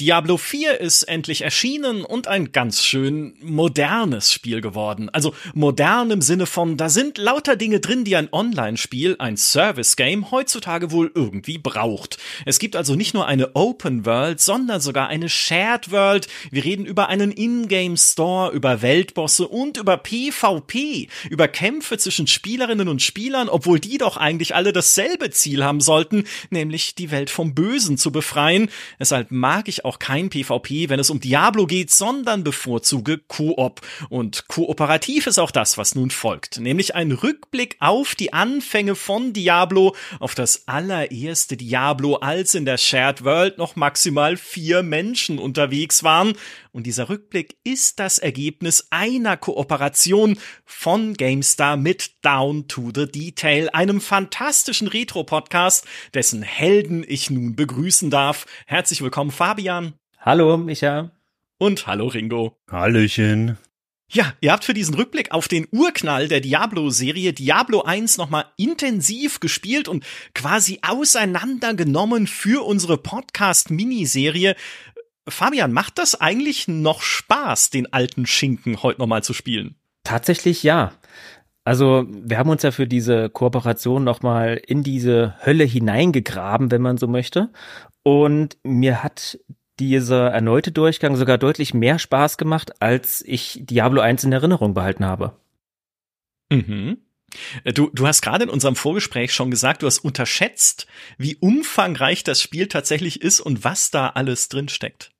Diablo 4 ist endlich erschienen und ein ganz schön modernes Spiel geworden. Also modern im Sinne von, da sind lauter Dinge drin, die ein Online-Spiel, ein Service-Game heutzutage wohl irgendwie braucht. Es gibt also nicht nur eine Open World, sondern sogar eine Shared World. Wir reden über einen In-Game Store, über Weltbosse und über PvP, über Kämpfe zwischen Spielerinnen und Spielern, obwohl die doch eigentlich alle dasselbe Ziel haben sollten, nämlich die Welt vom Bösen zu befreien. Deshalb mag ich auch auch kein PvP, wenn es um Diablo geht, sondern bevorzuge Koop. Und kooperativ ist auch das, was nun folgt, nämlich ein Rückblick auf die Anfänge von Diablo, auf das allererste Diablo, als in der Shared World noch maximal vier Menschen unterwegs waren. Und dieser Rückblick ist das Ergebnis einer Kooperation von GameStar mit Down to the Detail, einem fantastischen Retro-Podcast, dessen Helden ich nun begrüßen darf. Herzlich willkommen, Fabian. Hallo, Micha. Und hallo, Ringo. Hallöchen. Ja, ihr habt für diesen Rückblick auf den Urknall der Diablo-Serie Diablo 1 nochmal intensiv gespielt und quasi auseinandergenommen für unsere Podcast-Miniserie. Fabian, macht das eigentlich noch Spaß, den alten Schinken heute nochmal zu spielen? Tatsächlich ja. Also wir haben uns ja für diese Kooperation nochmal in diese Hölle hineingegraben, wenn man so möchte. Und mir hat dieser erneute Durchgang sogar deutlich mehr Spaß gemacht, als ich Diablo 1 in Erinnerung behalten habe. Mhm. Du, du hast gerade in unserem Vorgespräch schon gesagt, du hast unterschätzt, wie umfangreich das Spiel tatsächlich ist und was da alles drin steckt.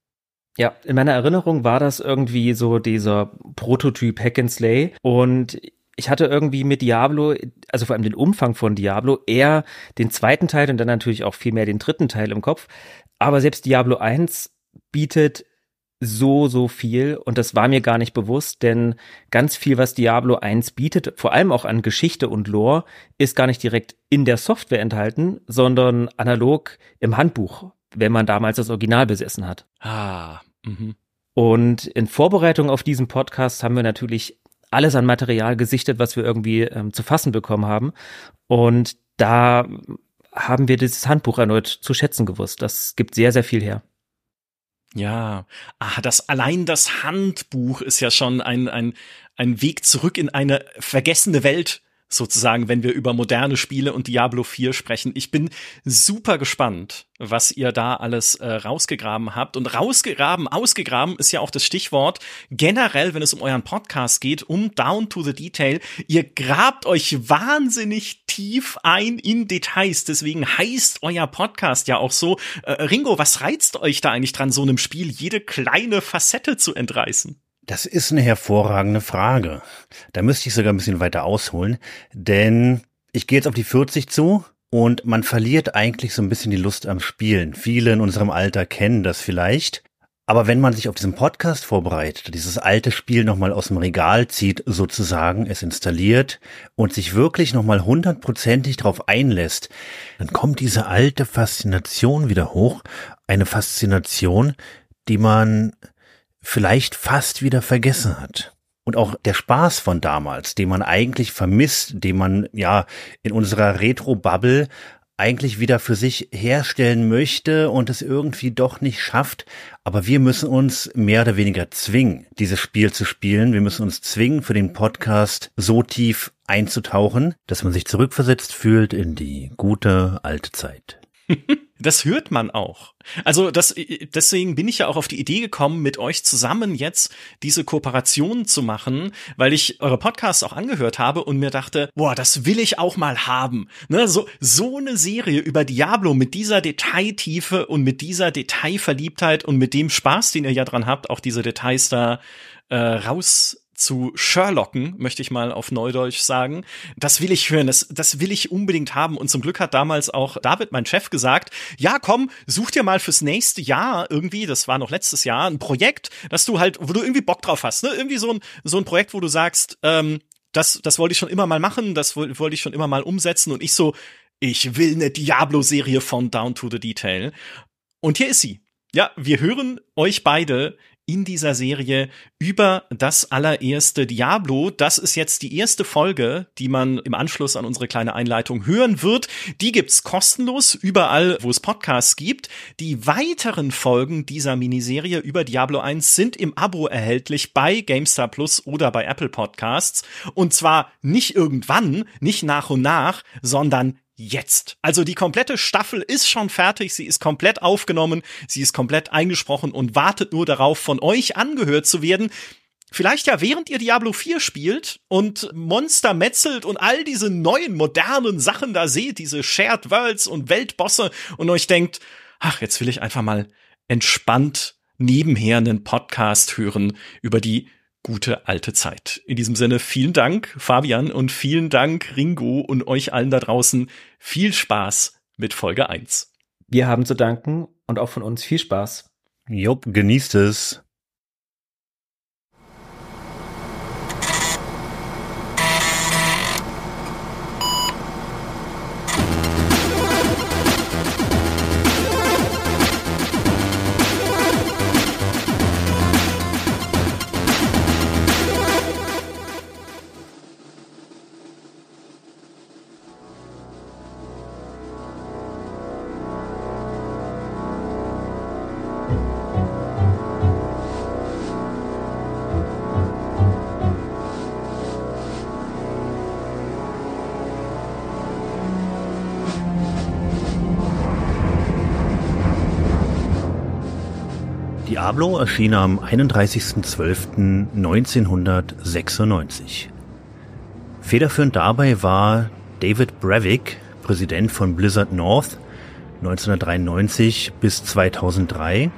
Ja, in meiner Erinnerung war das irgendwie so dieser Prototyp Hack and Slay und ich hatte irgendwie mit Diablo, also vor allem den Umfang von Diablo, eher den zweiten Teil und dann natürlich auch viel mehr den dritten Teil im Kopf. Aber selbst Diablo 1 bietet so, so viel und das war mir gar nicht bewusst, denn ganz viel, was Diablo 1 bietet, vor allem auch an Geschichte und Lore, ist gar nicht direkt in der Software enthalten, sondern analog im Handbuch wenn man damals das Original besessen hat. Ah. Mhm. Und in Vorbereitung auf diesen Podcast haben wir natürlich alles an Material gesichtet, was wir irgendwie ähm, zu fassen bekommen haben. Und da haben wir dieses Handbuch erneut zu schätzen gewusst. Das gibt sehr, sehr viel her. Ja, ah, das allein das Handbuch ist ja schon ein ein ein Weg zurück in eine vergessene Welt sozusagen, wenn wir über moderne Spiele und Diablo 4 sprechen. Ich bin super gespannt, was ihr da alles äh, rausgegraben habt. Und rausgegraben, ausgegraben ist ja auch das Stichwort. Generell, wenn es um euren Podcast geht, um Down to the Detail. Ihr grabt euch wahnsinnig tief ein in Details. Deswegen heißt euer Podcast ja auch so. Äh, Ringo, was reizt euch da eigentlich dran, so einem Spiel jede kleine Facette zu entreißen? Das ist eine hervorragende Frage. Da müsste ich sogar ein bisschen weiter ausholen, denn ich gehe jetzt auf die 40 zu und man verliert eigentlich so ein bisschen die Lust am Spielen. Viele in unserem Alter kennen das vielleicht. Aber wenn man sich auf diesen Podcast vorbereitet, dieses alte Spiel nochmal aus dem Regal zieht, sozusagen, es installiert und sich wirklich nochmal hundertprozentig drauf einlässt, dann kommt diese alte Faszination wieder hoch. Eine Faszination, die man vielleicht fast wieder vergessen hat. Und auch der Spaß von damals, den man eigentlich vermisst, den man ja in unserer Retro-Bubble eigentlich wieder für sich herstellen möchte und es irgendwie doch nicht schafft. Aber wir müssen uns mehr oder weniger zwingen, dieses Spiel zu spielen. Wir müssen uns zwingen, für den Podcast so tief einzutauchen, dass man sich zurückversetzt fühlt in die gute alte Zeit. Das hört man auch. Also das, deswegen bin ich ja auch auf die Idee gekommen, mit euch zusammen jetzt diese Kooperation zu machen, weil ich eure Podcasts auch angehört habe und mir dachte, boah, das will ich auch mal haben. Ne, so, so eine Serie über Diablo mit dieser Detailtiefe und mit dieser Detailverliebtheit und mit dem Spaß, den ihr ja dran habt, auch diese Details da äh, raus zu Sherlocken, möchte ich mal auf Neudeutsch sagen. Das will ich hören, das, das will ich unbedingt haben. Und zum Glück hat damals auch David, mein Chef, gesagt, ja komm, such dir mal fürs nächste Jahr irgendwie, das war noch letztes Jahr, ein Projekt, dass du halt, wo du irgendwie Bock drauf hast, ne? Irgendwie so ein, so ein Projekt, wo du sagst, ähm, das, das wollte ich schon immer mal machen, das wollte ich schon immer mal umsetzen. Und ich so, ich will eine Diablo-Serie von Down to the Detail. Und hier ist sie. Ja, wir hören euch beide in dieser Serie über das allererste Diablo. Das ist jetzt die erste Folge, die man im Anschluss an unsere kleine Einleitung hören wird. Die gibt's kostenlos überall, wo es Podcasts gibt. Die weiteren Folgen dieser Miniserie über Diablo 1 sind im Abo erhältlich bei GameStar Plus oder bei Apple Podcasts. Und zwar nicht irgendwann, nicht nach und nach, sondern jetzt. Also die komplette Staffel ist schon fertig, sie ist komplett aufgenommen, sie ist komplett eingesprochen und wartet nur darauf, von euch angehört zu werden. Vielleicht ja, während ihr Diablo 4 spielt und Monster metzelt und all diese neuen, modernen Sachen da seht, diese Shared Worlds und Weltbosse und euch denkt, ach, jetzt will ich einfach mal entspannt nebenher einen Podcast hören über die gute alte Zeit. In diesem Sinne vielen Dank, Fabian, und vielen Dank, Ringo, und euch allen da draußen. Viel Spaß mit Folge 1. Wir haben zu danken und auch von uns viel Spaß. Jupp, genießt es. Diablo erschien am 31.12.1996. Federführend dabei war David Brevik, Präsident von Blizzard North 1993 bis 2003.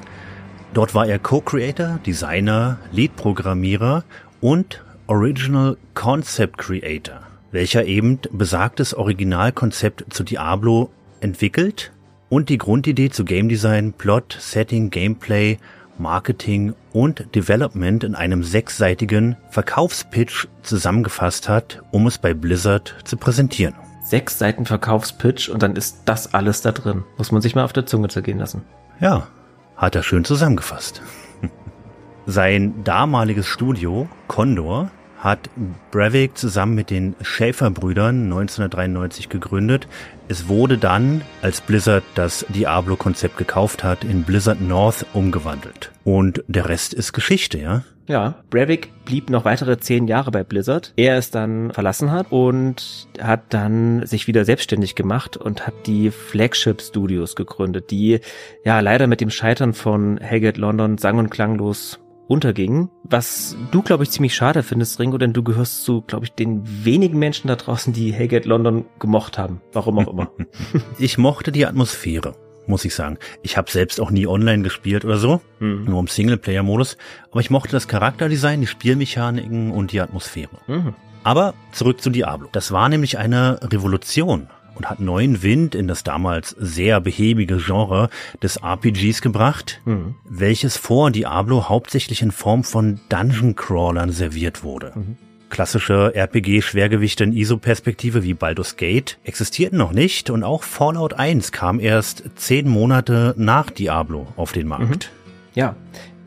Dort war er Co-Creator, Designer, Lead-Programmierer und Original Concept Creator, welcher eben besagtes Originalkonzept zu Diablo entwickelt und die Grundidee zu Game Design, Plot, Setting, Gameplay Marketing und Development in einem sechsseitigen Verkaufspitch zusammengefasst hat, um es bei Blizzard zu präsentieren. Sechs Seiten Verkaufspitch und dann ist das alles da drin. Muss man sich mal auf der Zunge zergehen lassen. Ja, hat er schön zusammengefasst. Sein damaliges Studio, Condor, hat Brevik zusammen mit den Schäfer-Brüdern 1993 gegründet. Es wurde dann, als Blizzard das Diablo-Konzept gekauft hat, in Blizzard North umgewandelt. Und der Rest ist Geschichte, ja? Ja, Brevik blieb noch weitere zehn Jahre bei Blizzard, er es dann verlassen hat und hat dann sich wieder selbstständig gemacht und hat die Flagship Studios gegründet, die ja leider mit dem Scheitern von Hellgate London sang- und klanglos unterging. Was du, glaube ich, ziemlich schade findest, Ringo, denn du gehörst zu, glaube ich, den wenigen Menschen da draußen, die Hellgate London gemocht haben. Warum auch immer. ich mochte die Atmosphäre muss ich sagen. Ich habe selbst auch nie online gespielt oder so, mhm. nur im Singleplayer-Modus. Aber ich mochte das Charakterdesign, die Spielmechaniken und die Atmosphäre. Mhm. Aber zurück zu Diablo. Das war nämlich eine Revolution und hat neuen Wind in das damals sehr behäbige Genre des RPGs gebracht, mhm. welches vor Diablo hauptsächlich in Form von Dungeon Crawlern serviert wurde. Mhm. Klassische RPG-Schwergewichte in ISO-Perspektive wie Baldur's Gate existierten noch nicht und auch Fallout 1 kam erst zehn Monate nach Diablo auf den Markt. Mhm. Ja,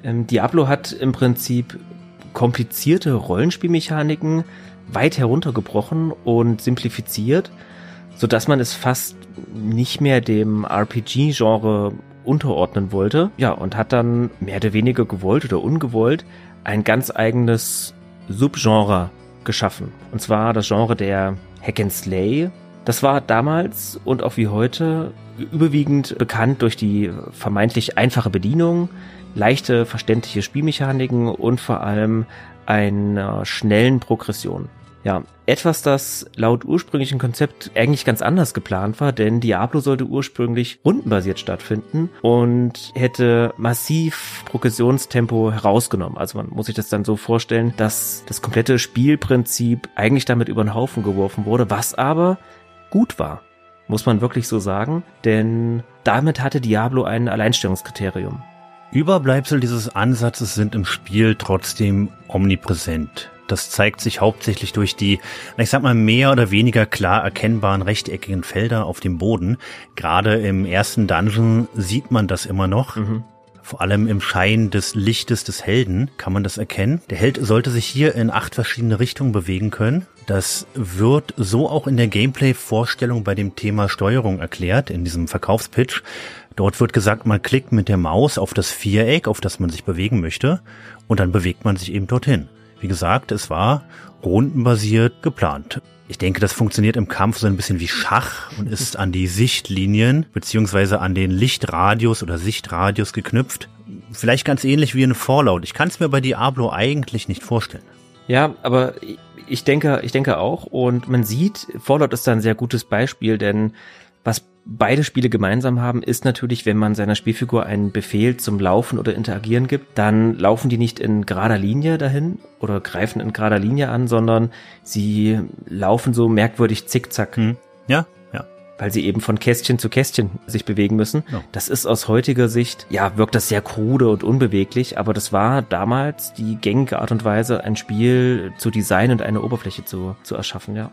ähm, Diablo hat im Prinzip komplizierte Rollenspielmechaniken weit heruntergebrochen und simplifiziert so dass man es fast nicht mehr dem RPG-Genre unterordnen wollte. Ja, und hat dann mehr oder weniger gewollt oder ungewollt ein ganz eigenes Subgenre geschaffen. Und zwar das Genre der Hack and Slay. Das war damals und auch wie heute überwiegend bekannt durch die vermeintlich einfache Bedienung, leichte, verständliche Spielmechaniken und vor allem einer schnellen Progression. Ja, etwas, das laut ursprünglichen Konzept eigentlich ganz anders geplant war, denn Diablo sollte ursprünglich rundenbasiert stattfinden und hätte massiv Progressionstempo herausgenommen. Also man muss sich das dann so vorstellen, dass das komplette Spielprinzip eigentlich damit über den Haufen geworfen wurde, was aber gut war. Muss man wirklich so sagen, denn damit hatte Diablo ein Alleinstellungskriterium. Überbleibsel dieses Ansatzes sind im Spiel trotzdem omnipräsent. Das zeigt sich hauptsächlich durch die, ich sag mal, mehr oder weniger klar erkennbaren rechteckigen Felder auf dem Boden. Gerade im ersten Dungeon sieht man das immer noch. Mhm. Vor allem im Schein des Lichtes des Helden kann man das erkennen. Der Held sollte sich hier in acht verschiedene Richtungen bewegen können. Das wird so auch in der Gameplay-Vorstellung bei dem Thema Steuerung erklärt, in diesem Verkaufspitch. Dort wird gesagt, man klickt mit der Maus auf das Viereck, auf das man sich bewegen möchte, und dann bewegt man sich eben dorthin. Wie gesagt, es war rundenbasiert geplant. Ich denke, das funktioniert im Kampf so ein bisschen wie Schach und ist an die Sichtlinien beziehungsweise an den Lichtradius oder Sichtradius geknüpft. Vielleicht ganz ähnlich wie in Fallout. Ich kann es mir bei Diablo eigentlich nicht vorstellen. Ja, aber ich denke, ich denke auch. Und man sieht, Fallout ist da ein sehr gutes Beispiel, denn beide Spiele gemeinsam haben, ist natürlich, wenn man seiner Spielfigur einen Befehl zum Laufen oder Interagieren gibt, dann laufen die nicht in gerader Linie dahin oder greifen in gerader Linie an, sondern sie laufen so merkwürdig zickzack. Hm. Ja, ja. Weil sie eben von Kästchen zu Kästchen sich bewegen müssen. Ja. Das ist aus heutiger Sicht, ja, wirkt das sehr krude und unbeweglich, aber das war damals die gängige Art und Weise, ein Spiel zu designen und eine Oberfläche zu, zu erschaffen, ja.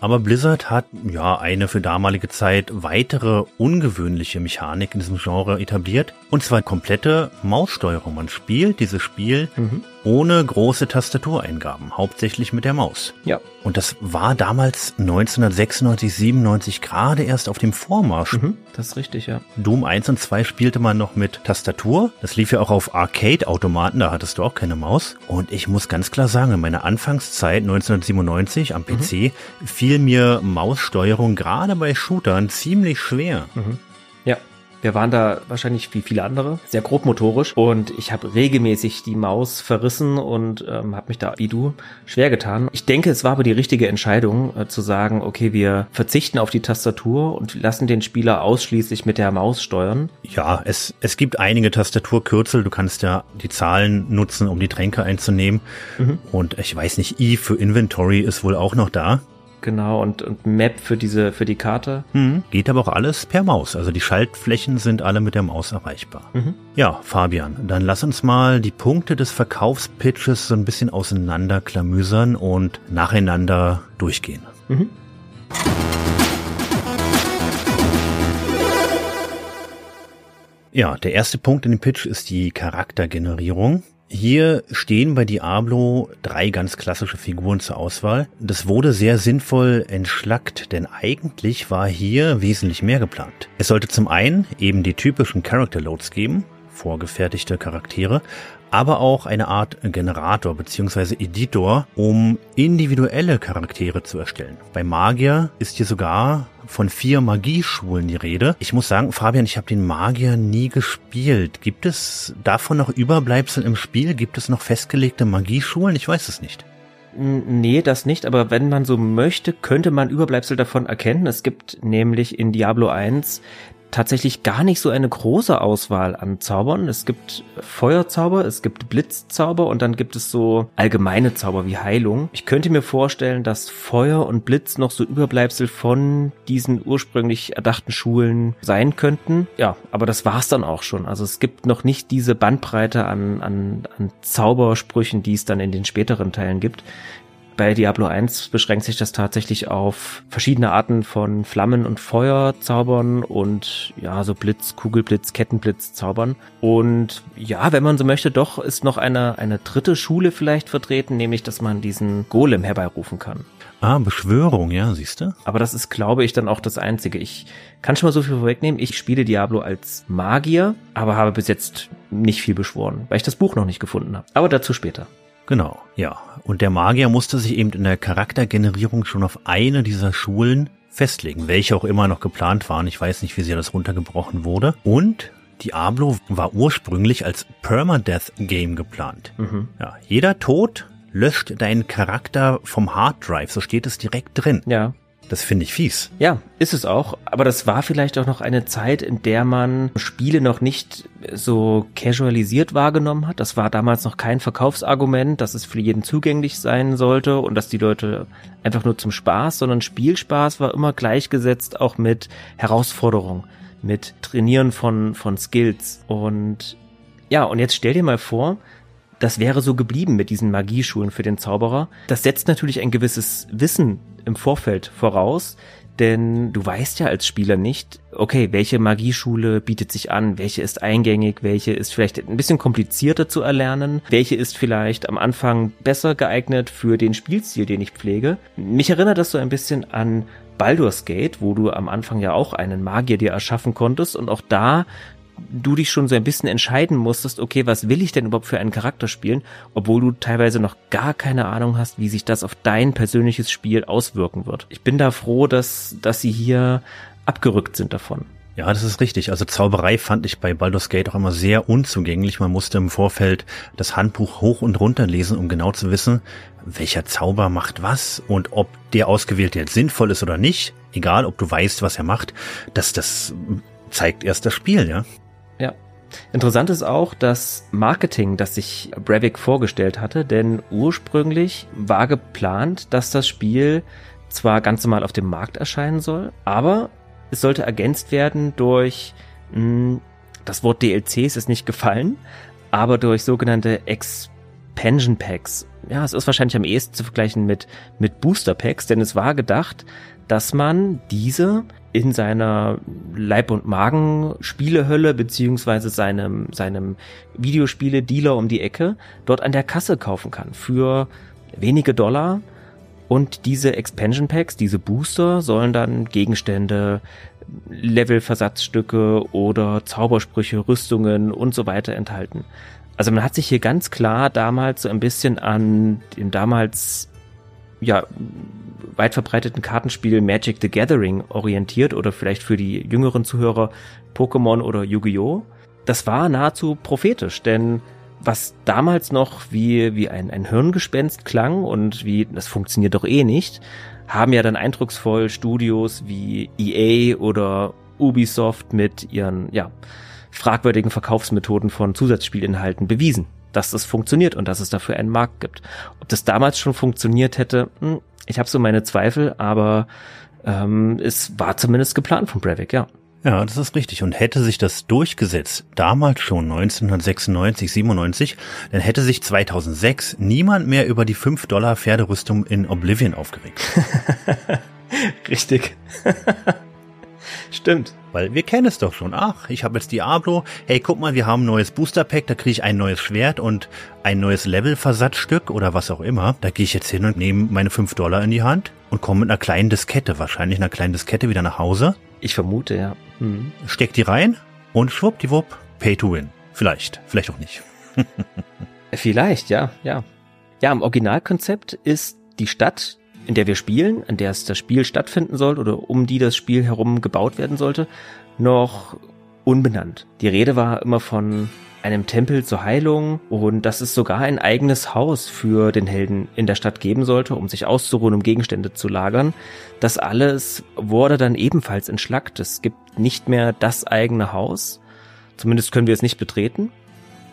Aber Blizzard hat ja eine für damalige Zeit weitere ungewöhnliche Mechanik in diesem Genre etabliert. Und zwar komplette Maussteuerung. Man spielt dieses Spiel mhm. Ohne große Tastatureingaben, hauptsächlich mit der Maus. Ja. Und das war damals 1996, 97 gerade erst auf dem Vormarsch. Mhm, das ist richtig, ja. Doom 1 und 2 spielte man noch mit Tastatur. Das lief ja auch auf Arcade-Automaten, da hattest du auch keine Maus. Und ich muss ganz klar sagen, in meiner Anfangszeit 1997 am PC mhm. fiel mir Maussteuerung gerade bei Shootern ziemlich schwer. Mhm. Wir waren da wahrscheinlich wie viele andere sehr grobmotorisch und ich habe regelmäßig die Maus verrissen und ähm, habe mich da wie du schwer getan. Ich denke, es war aber die richtige Entscheidung äh, zu sagen, okay, wir verzichten auf die Tastatur und lassen den Spieler ausschließlich mit der Maus steuern. Ja, es, es gibt einige Tastaturkürzel. Du kannst ja die Zahlen nutzen, um die Tränke einzunehmen. Mhm. Und ich weiß nicht, I für Inventory ist wohl auch noch da. Genau, und, und Map für diese, für die Karte. Mhm. Geht aber auch alles per Maus. Also die Schaltflächen sind alle mit der Maus erreichbar. Mhm. Ja, Fabian, dann lass uns mal die Punkte des Verkaufspitches so ein bisschen auseinanderklamüsern und nacheinander durchgehen. Mhm. Ja, der erste Punkt in dem Pitch ist die Charaktergenerierung. Hier stehen bei Diablo drei ganz klassische Figuren zur Auswahl. Das wurde sehr sinnvoll entschlackt, denn eigentlich war hier wesentlich mehr geplant. Es sollte zum einen eben die typischen Character Loads geben, vorgefertigte Charaktere, aber auch eine Art Generator bzw. Editor, um individuelle Charaktere zu erstellen. Bei Magier ist hier sogar von vier Magieschulen die Rede. Ich muss sagen, Fabian, ich habe den Magier nie gespielt. Gibt es davon noch Überbleibsel im Spiel? Gibt es noch festgelegte Magieschulen? Ich weiß es nicht. Nee, das nicht, aber wenn man so möchte, könnte man Überbleibsel davon erkennen. Es gibt nämlich in Diablo 1 tatsächlich gar nicht so eine große Auswahl an Zaubern. Es gibt Feuerzauber, es gibt Blitzzauber und dann gibt es so allgemeine Zauber wie Heilung. Ich könnte mir vorstellen, dass Feuer und Blitz noch so Überbleibsel von diesen ursprünglich erdachten Schulen sein könnten. Ja, aber das war's dann auch schon. Also es gibt noch nicht diese Bandbreite an, an, an Zaubersprüchen, die es dann in den späteren Teilen gibt. Bei Diablo 1 beschränkt sich das tatsächlich auf verschiedene Arten von Flammen- und Feuerzaubern und ja, so Blitz, Kugelblitz, Kettenblitz zaubern. Und ja, wenn man so möchte, doch ist noch eine, eine dritte Schule vielleicht vertreten, nämlich, dass man diesen Golem herbeirufen kann. Ah, Beschwörung, ja, siehst du? Aber das ist, glaube ich, dann auch das Einzige. Ich kann schon mal so viel vorwegnehmen. Ich spiele Diablo als Magier, aber habe bis jetzt nicht viel beschworen, weil ich das Buch noch nicht gefunden habe. Aber dazu später. Genau, ja. Und der Magier musste sich eben in der Charaktergenerierung schon auf eine dieser Schulen festlegen, welche auch immer noch geplant waren. Ich weiß nicht, wie sie das runtergebrochen wurde. Und Diablo war ursprünglich als Permadeath-Game geplant. Mhm. Ja, jeder Tod löscht deinen Charakter vom Hard Drive, so steht es direkt drin. Ja. Das finde ich fies. Ja, ist es auch. Aber das war vielleicht auch noch eine Zeit, in der man Spiele noch nicht so casualisiert wahrgenommen hat. Das war damals noch kein Verkaufsargument, dass es für jeden zugänglich sein sollte und dass die Leute einfach nur zum Spaß, sondern Spielspaß war immer gleichgesetzt auch mit Herausforderung, mit Trainieren von, von Skills. Und ja, und jetzt stell dir mal vor, das wäre so geblieben mit diesen Magieschulen für den Zauberer. Das setzt natürlich ein gewisses Wissen im Vorfeld voraus, denn du weißt ja als Spieler nicht, okay, welche Magieschule bietet sich an, welche ist eingängig, welche ist vielleicht ein bisschen komplizierter zu erlernen, welche ist vielleicht am Anfang besser geeignet für den Spielstil, den ich pflege. Mich erinnert das so ein bisschen an Baldur's Gate, wo du am Anfang ja auch einen Magier dir erschaffen konntest und auch da du dich schon so ein bisschen entscheiden musstest, okay, was will ich denn überhaupt für einen Charakter spielen, obwohl du teilweise noch gar keine Ahnung hast, wie sich das auf dein persönliches Spiel auswirken wird. Ich bin da froh, dass, dass sie hier abgerückt sind davon. Ja, das ist richtig. Also Zauberei fand ich bei Baldur's Gate auch immer sehr unzugänglich. Man musste im Vorfeld das Handbuch hoch und runter lesen, um genau zu wissen, welcher Zauber macht was und ob der ausgewählte jetzt sinnvoll ist oder nicht. Egal, ob du weißt, was er macht, das, das zeigt erst das Spiel, ja. Interessant ist auch das Marketing, das sich Brevik vorgestellt hatte, denn ursprünglich war geplant, dass das Spiel zwar ganz normal auf dem Markt erscheinen soll, aber es sollte ergänzt werden durch, mh, hm, das Wort DLCs ist nicht gefallen, aber durch sogenannte Expansion Packs. Ja, es ist wahrscheinlich am ehesten zu vergleichen mit, mit Booster Packs, denn es war gedacht, dass man diese in seiner Leib- und Magen-Spielehölle beziehungsweise seinem, seinem Videospiele-Dealer um die Ecke dort an der Kasse kaufen kann für wenige Dollar. Und diese Expansion Packs, diese Booster, sollen dann Gegenstände, Levelversatzstücke oder Zaubersprüche, Rüstungen und so weiter enthalten. Also man hat sich hier ganz klar damals so ein bisschen an dem damals ja weit verbreiteten Kartenspiel Magic the Gathering orientiert oder vielleicht für die jüngeren Zuhörer Pokémon oder Yu-Gi-Oh! Das war nahezu prophetisch, denn was damals noch wie, wie ein, ein Hirngespenst klang und wie, das funktioniert doch eh nicht, haben ja dann eindrucksvoll Studios wie EA oder Ubisoft mit ihren, ja, fragwürdigen Verkaufsmethoden von Zusatzspielinhalten bewiesen, dass das funktioniert und dass es dafür einen Markt gibt. Ob das damals schon funktioniert hätte, hm, ich habe so meine Zweifel, aber ähm, es war zumindest geplant von Breivik, ja. Ja, das ist richtig. Und hätte sich das durchgesetzt, damals schon 1996, 97, dann hätte sich 2006 niemand mehr über die 5 Dollar Pferderüstung in Oblivion aufgeregt. richtig. Stimmt. Weil wir kennen es doch schon. Ach, ich habe jetzt Diablo. Hey, guck mal, wir haben ein neues Booster Pack, da kriege ich ein neues Schwert und ein neues Levelversatzstück oder was auch immer. Da gehe ich jetzt hin und nehme meine 5 Dollar in die Hand und komme mit einer kleinen Diskette, wahrscheinlich einer kleinen Diskette wieder nach Hause. Ich vermute, ja. Mhm. Steck die rein und schwuppdiwupp, pay to win. Vielleicht, vielleicht auch nicht. vielleicht, ja, ja. Ja, im Originalkonzept ist die Stadt in der wir spielen, in der es das Spiel stattfinden soll oder um die das Spiel herum gebaut werden sollte, noch unbenannt. Die Rede war immer von einem Tempel zur Heilung und dass es sogar ein eigenes Haus für den Helden in der Stadt geben sollte, um sich auszuruhen, um Gegenstände zu lagern. Das alles wurde dann ebenfalls entschlackt. Es gibt nicht mehr das eigene Haus. Zumindest können wir es nicht betreten.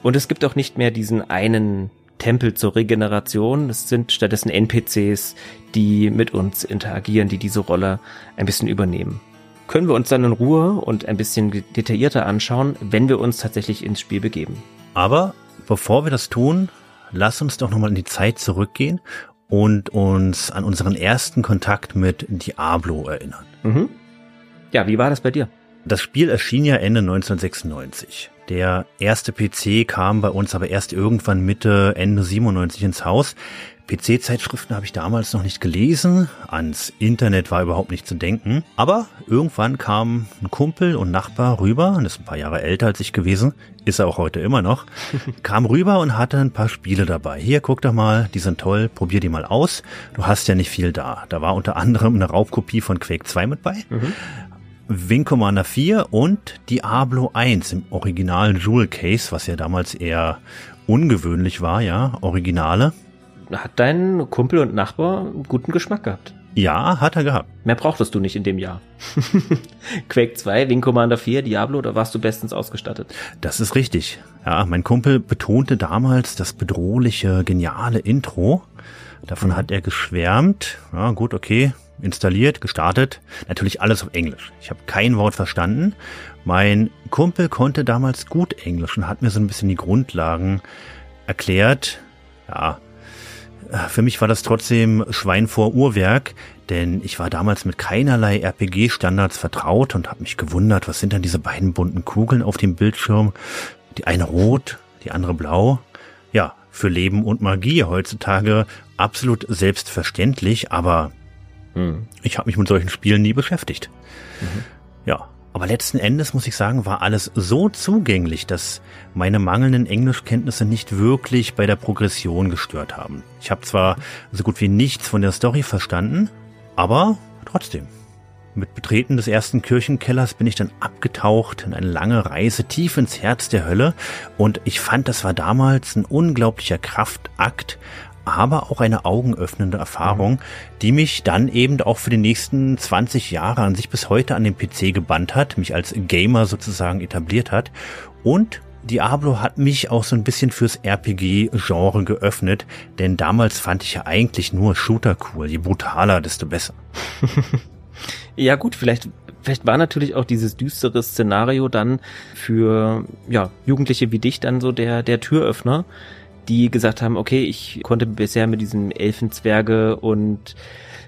Und es gibt auch nicht mehr diesen einen Tempel zur Regeneration. Es sind stattdessen NPCs, die mit uns interagieren, die diese Rolle ein bisschen übernehmen. Können wir uns dann in Ruhe und ein bisschen detaillierter anschauen, wenn wir uns tatsächlich ins Spiel begeben. Aber bevor wir das tun, lass uns doch nochmal in die Zeit zurückgehen und uns an unseren ersten Kontakt mit Diablo erinnern. Mhm. Ja, wie war das bei dir? Das Spiel erschien ja Ende 1996. Der erste PC kam bei uns aber erst irgendwann Mitte, Ende 97 ins Haus. PC-Zeitschriften habe ich damals noch nicht gelesen, ans Internet war überhaupt nicht zu denken. Aber irgendwann kam ein Kumpel und Nachbar rüber, und ist ein paar Jahre älter als ich gewesen, ist er auch heute immer noch, kam rüber und hatte ein paar Spiele dabei. Hier, guck doch mal, die sind toll, probier die mal aus. Du hast ja nicht viel da. Da war unter anderem eine Raubkopie von Quake 2 mit bei. Mhm. Wing Commander 4 und Diablo 1 im originalen Jewel Case, was ja damals eher ungewöhnlich war, ja, Originale. Hat dein Kumpel und Nachbar guten Geschmack gehabt? Ja, hat er gehabt. Mehr brauchtest du nicht in dem Jahr. Quake 2, Wing Commander 4, Diablo, da warst du bestens ausgestattet. Das ist richtig. Ja, mein Kumpel betonte damals das bedrohliche, geniale Intro. Davon mhm. hat er geschwärmt. Ja, gut, okay installiert, gestartet. Natürlich alles auf Englisch. Ich habe kein Wort verstanden. Mein Kumpel konnte damals gut Englisch und hat mir so ein bisschen die Grundlagen erklärt. Ja, Für mich war das trotzdem Schwein vor Uhrwerk, denn ich war damals mit keinerlei RPG-Standards vertraut und habe mich gewundert, was sind denn diese beiden bunten Kugeln auf dem Bildschirm? Die eine rot, die andere blau. Ja, für Leben und Magie heutzutage absolut selbstverständlich, aber hm. ich habe mich mit solchen Spielen nie beschäftigt. Mhm. Ja, aber letzten Endes muss ich sagen, war alles so zugänglich, dass meine mangelnden Englischkenntnisse nicht wirklich bei der Progression gestört haben. Ich habe zwar so gut wie nichts von der Story verstanden, aber trotzdem. Mit Betreten des ersten Kirchenkellers bin ich dann abgetaucht in eine lange Reise tief ins Herz der Hölle und ich fand, das war damals ein unglaublicher Kraftakt, aber auch eine augenöffnende Erfahrung, die mich dann eben auch für die nächsten 20 Jahre an sich bis heute an den PC gebannt hat, mich als Gamer sozusagen etabliert hat und Diablo hat mich auch so ein bisschen fürs RPG-Genre geöffnet, denn damals fand ich ja eigentlich nur Shooter cool. Je brutaler, desto besser. ja gut, vielleicht vielleicht war natürlich auch dieses düstere Szenario dann für ja Jugendliche wie dich dann so der der Türöffner, die gesagt haben, okay, ich konnte bisher mit diesen Elfenzwerge und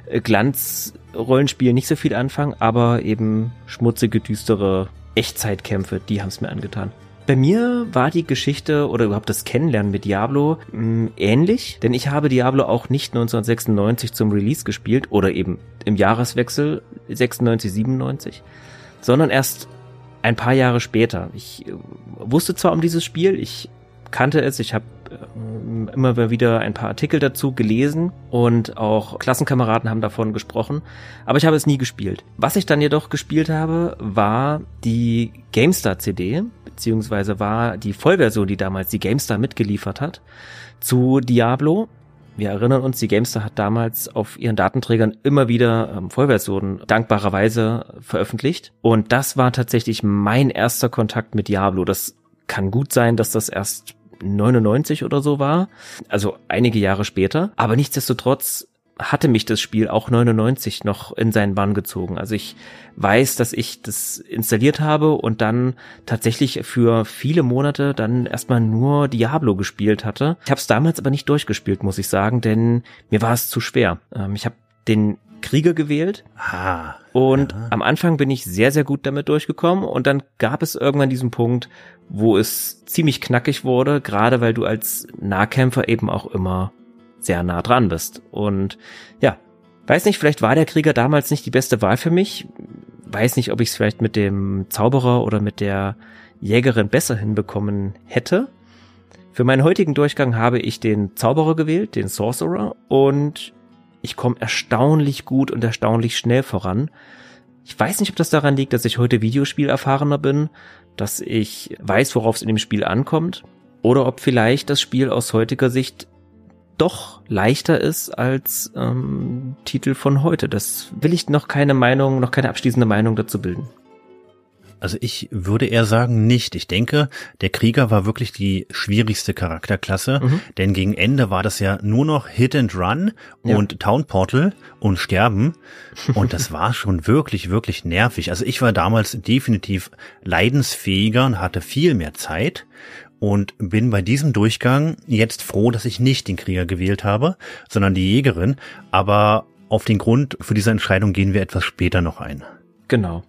äh, Glanzrollenspiel nicht so viel anfangen, aber eben schmutzige, düstere Echtzeitkämpfe, die haben es mir angetan. Bei mir war die Geschichte oder überhaupt das Kennenlernen mit Diablo mh, mm, ähnlich, denn ich habe Diablo auch nicht 1996 zum Release gespielt oder eben im Jahreswechsel 96, 97, sondern erst ein paar Jahre später. Ich äh, wusste zwar um dieses Spiel, ich kannte es, ich habe immer wieder ein paar Artikel dazu gelesen und auch Klassenkameraden haben davon gesprochen, aber ich habe es nie gespielt. Was ich dann jedoch gespielt habe, war die GameStar CD, beziehungsweise war die Vollversion, die damals die GameStar mitgeliefert hat, zu Diablo. Wir erinnern uns, die GameStar hat damals auf ihren Datenträgern immer wieder ähm, Vollversionen dankbarerweise veröffentlicht. Und das war tatsächlich mein erster Kontakt mit Diablo. Das kann gut sein, dass das erst 99 oder so war, also einige Jahre später. Aber nichtsdestotrotz hatte mich das Spiel auch 99 noch in seinen Bann gezogen. Also ich weiß, dass ich das installiert habe und dann tatsächlich für viele Monate dann erstmal nur Diablo gespielt hatte. Ich habe es damals aber nicht durchgespielt, muss ich sagen, denn mir war es zu schwer. Ähm, ich habe den Krieger gewählt. Ah, und ja. am Anfang bin ich sehr, sehr gut damit durchgekommen und dann gab es irgendwann diesen Punkt, wo es ziemlich knackig wurde, gerade weil du als Nahkämpfer eben auch immer sehr nah dran bist. Und ja, weiß nicht, vielleicht war der Krieger damals nicht die beste Wahl für mich. Weiß nicht, ob ich es vielleicht mit dem Zauberer oder mit der Jägerin besser hinbekommen hätte. Für meinen heutigen Durchgang habe ich den Zauberer gewählt, den Sorcerer, und ich komme erstaunlich gut und erstaunlich schnell voran. Ich weiß nicht, ob das daran liegt, dass ich heute Videospielerfahrener bin, dass ich weiß, worauf es in dem Spiel ankommt, oder ob vielleicht das Spiel aus heutiger Sicht doch leichter ist als ähm, Titel von heute. Das will ich noch keine Meinung, noch keine abschließende Meinung dazu bilden. Also ich würde eher sagen nicht. Ich denke, der Krieger war wirklich die schwierigste Charakterklasse, mhm. denn gegen Ende war das ja nur noch Hit and Run ja. und Town Portal und Sterben und das war schon wirklich, wirklich nervig. Also ich war damals definitiv leidensfähiger und hatte viel mehr Zeit und bin bei diesem Durchgang jetzt froh, dass ich nicht den Krieger gewählt habe, sondern die Jägerin. Aber auf den Grund für diese Entscheidung gehen wir etwas später noch ein. Genau.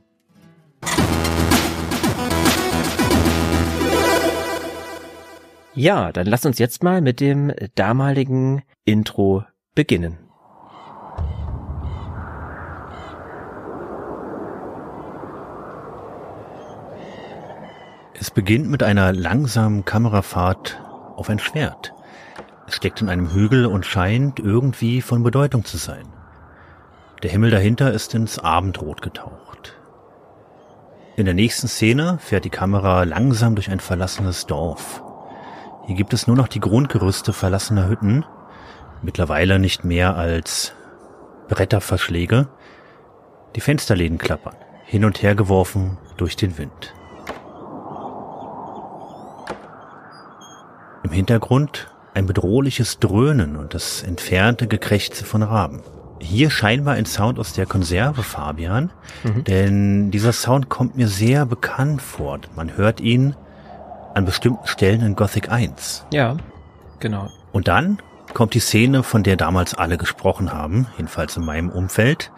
Ja, dann lass uns jetzt mal mit dem damaligen Intro beginnen. Es beginnt mit einer langsamen Kamerafahrt auf ein Schwert. Es steckt in einem Hügel und scheint irgendwie von Bedeutung zu sein. Der Himmel dahinter ist ins Abendrot getaucht. In der nächsten Szene fährt die Kamera langsam durch ein verlassenes Dorf. Hier gibt es nur noch die Grundgerüste verlassener Hütten, mittlerweile nicht mehr als Bretterverschläge. Die Fensterläden klappern, hin und her geworfen durch den Wind. Im Hintergrund ein bedrohliches Dröhnen und das entfernte Gekrächze von Raben. Hier scheinbar ein Sound aus der Konserve, Fabian, mhm. denn dieser Sound kommt mir sehr bekannt vor. Man hört ihn an bestimmten Stellen in Gothic 1. Ja, genau. Und dann kommt die Szene, von der damals alle gesprochen haben, jedenfalls in meinem Umfeld.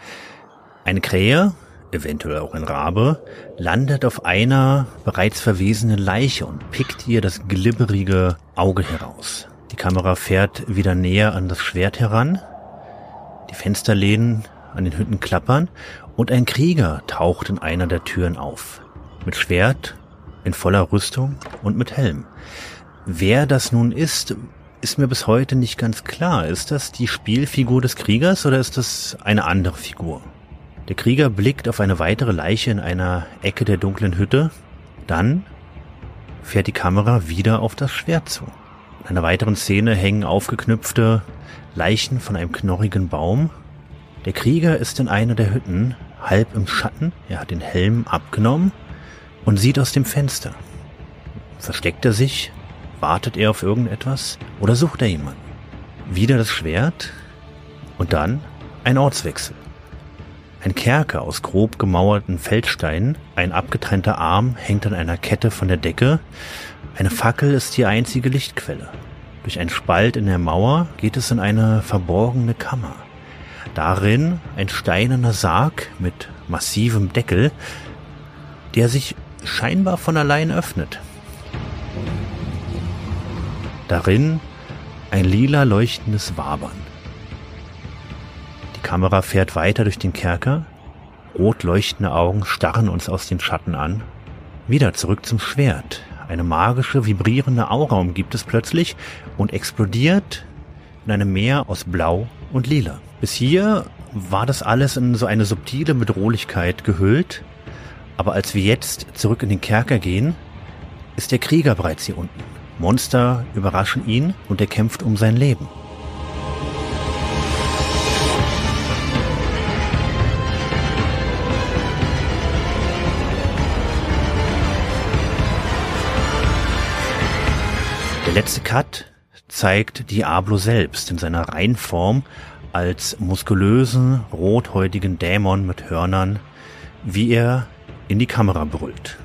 Eine Krähe, eventuell auch ein Rabe, landet auf einer bereits verwesenen Leiche und pickt ihr das glibberige Auge heraus. Die Kamera fährt wieder näher an das Schwert heran. Die Fensterläden an den Hütten klappern und ein Krieger taucht in einer der Türen auf. Mit Schwert, in voller Rüstung und mit Helm. Wer das nun ist, ist mir bis heute nicht ganz klar. Ist das die Spielfigur des Kriegers oder ist das eine andere Figur? Der Krieger blickt auf eine weitere Leiche in einer Ecke der dunklen Hütte. Dann fährt die Kamera wieder auf das Schwert zu. In einer weiteren Szene hängen aufgeknüpfte Leichen von einem knorrigen Baum. Der Krieger ist in einer der Hütten, halb im Schatten. Er hat den Helm abgenommen und sieht aus dem Fenster. Versteckt er sich? Wartet er auf irgendetwas? Oder sucht er jemanden? Wieder das Schwert und dann ein Ortswechsel. Ein Kerker aus grob gemauerten Feldsteinen, ein abgetrennter Arm hängt an einer Kette von der Decke, eine Fackel ist die einzige Lichtquelle. Durch einen Spalt in der Mauer geht es in eine verborgene Kammer. Darin ein steinerner Sarg mit massivem Deckel, der sich scheinbar von allein öffnet. Darin ein lila leuchtendes Wabern. Die Kamera fährt weiter durch den Kerker. Rot leuchtende Augen starren uns aus den Schatten an. Wieder zurück zum Schwert. Eine magische, vibrierende Aura umgibt es plötzlich und explodiert in einem Meer aus Blau und Lila. Bis hier war das alles in so eine subtile Bedrohlichkeit gehüllt, aber als wir jetzt zurück in den Kerker gehen, ist der Krieger bereits hier unten. Monster überraschen ihn und er kämpft um sein Leben. Der letzte Cut zeigt Diablo selbst in seiner Reinform als muskulösen, rothäutigen Dämon mit Hörnern, wie er in die Kamera brüllt.